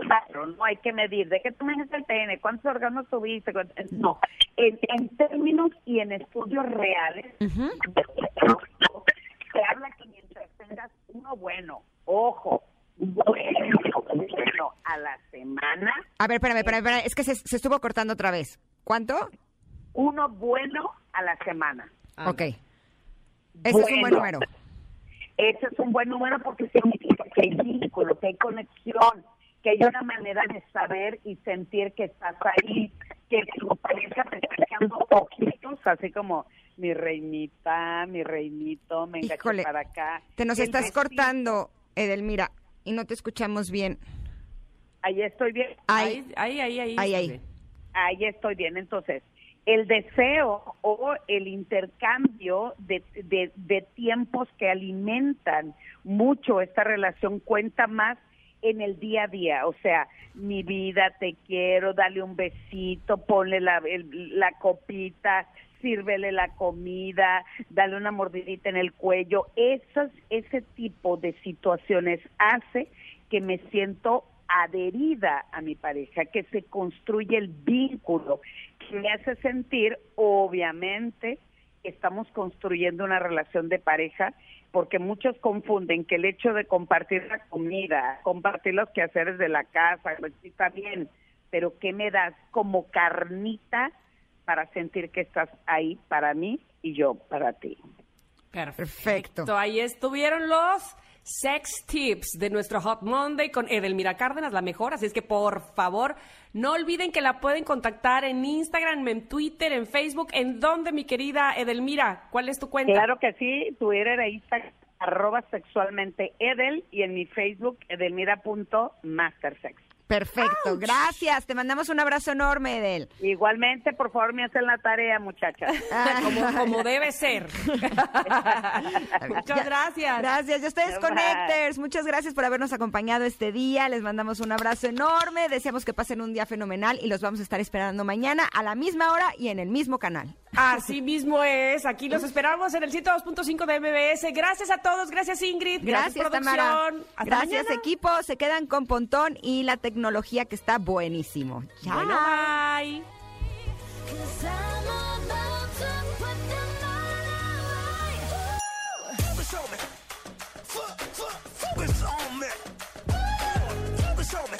raro, no hay que medir. ¿De qué tamaño es el pene? ¿Cuántos órganos tuviste? ¿Cuánto- No, en, en términos y en estudios reales, se habla que mientras tengas uno bueno, ojo, bueno, bueno a la semana, A ver, espérame, espérame, espérame, es que se, se estuvo cortando otra vez. ¿Cuánto? uno bueno a la semana. Ok. Ese es un buen número. Ese es un buen número porque significa que hay vínculo, que hay conexión, que hay una manera de saber y sentir que estás ahí, que tu pareja te está echando ojitos, así como mi reinita, mi reinito, me Híjole, para acá. Te nos El estás besito, cortando, Edelmira, y no te escuchamos bien. Ahí estoy bien. Ahí, Ahí, ahí, ahí. ahí, ahí estoy bien. Entonces, el deseo o el intercambio de, de, tiempos que alimentan mucho esta relación cuenta más en el día a día, o sea, mi vida, te quiero, dale un besito, ponle la, la copita, sírvele la comida, dale una mordidita en el cuello. Esos, ese tipo de situaciones hace que me siento adherida a mi pareja, que se construye el vínculo, que me hace sentir, obviamente, que estamos construyendo una relación de pareja, porque muchos confunden que el hecho de compartir la comida, compartir los quehaceres de la casa, pues, está bien, pero ¿qué me das como carnita para sentir que estás ahí para mí y yo para ti? Perfecto. Ahí estuvieron los sex tips de nuestro Hot Monday con Edelmira Cárdenas, la mejor. Así es que por favor, no olviden que la pueden contactar en Instagram, en Twitter, en Facebook. ¿En dónde, mi querida Edelmira? ¿Cuál es tu cuenta? Claro que sí, Twitter e Instagram, arroba sexualmente Edel y en mi Facebook, edelmira.mastersex. Perfecto, gracias. Te mandamos un abrazo enorme, Edel. Igualmente, por favor, me hacen la tarea, muchachas. como, como debe ser. Muchas gracias. Gracias. Y a ustedes, Bye. Connectors, muchas gracias por habernos acompañado este día. Les mandamos un abrazo enorme. Deseamos que pasen un día fenomenal y los vamos a estar esperando mañana a la misma hora y en el mismo canal. Así mismo es. Aquí los esperamos en el 102.5 de MBS. Gracias a todos. Gracias, Ingrid. Gracias, producción. Tamara. Hasta Gracias, mañana. equipo. Se quedan con Pontón y la tecnología que está buenísimo. Chao. Bueno, bye. Focus on me. Focus on me.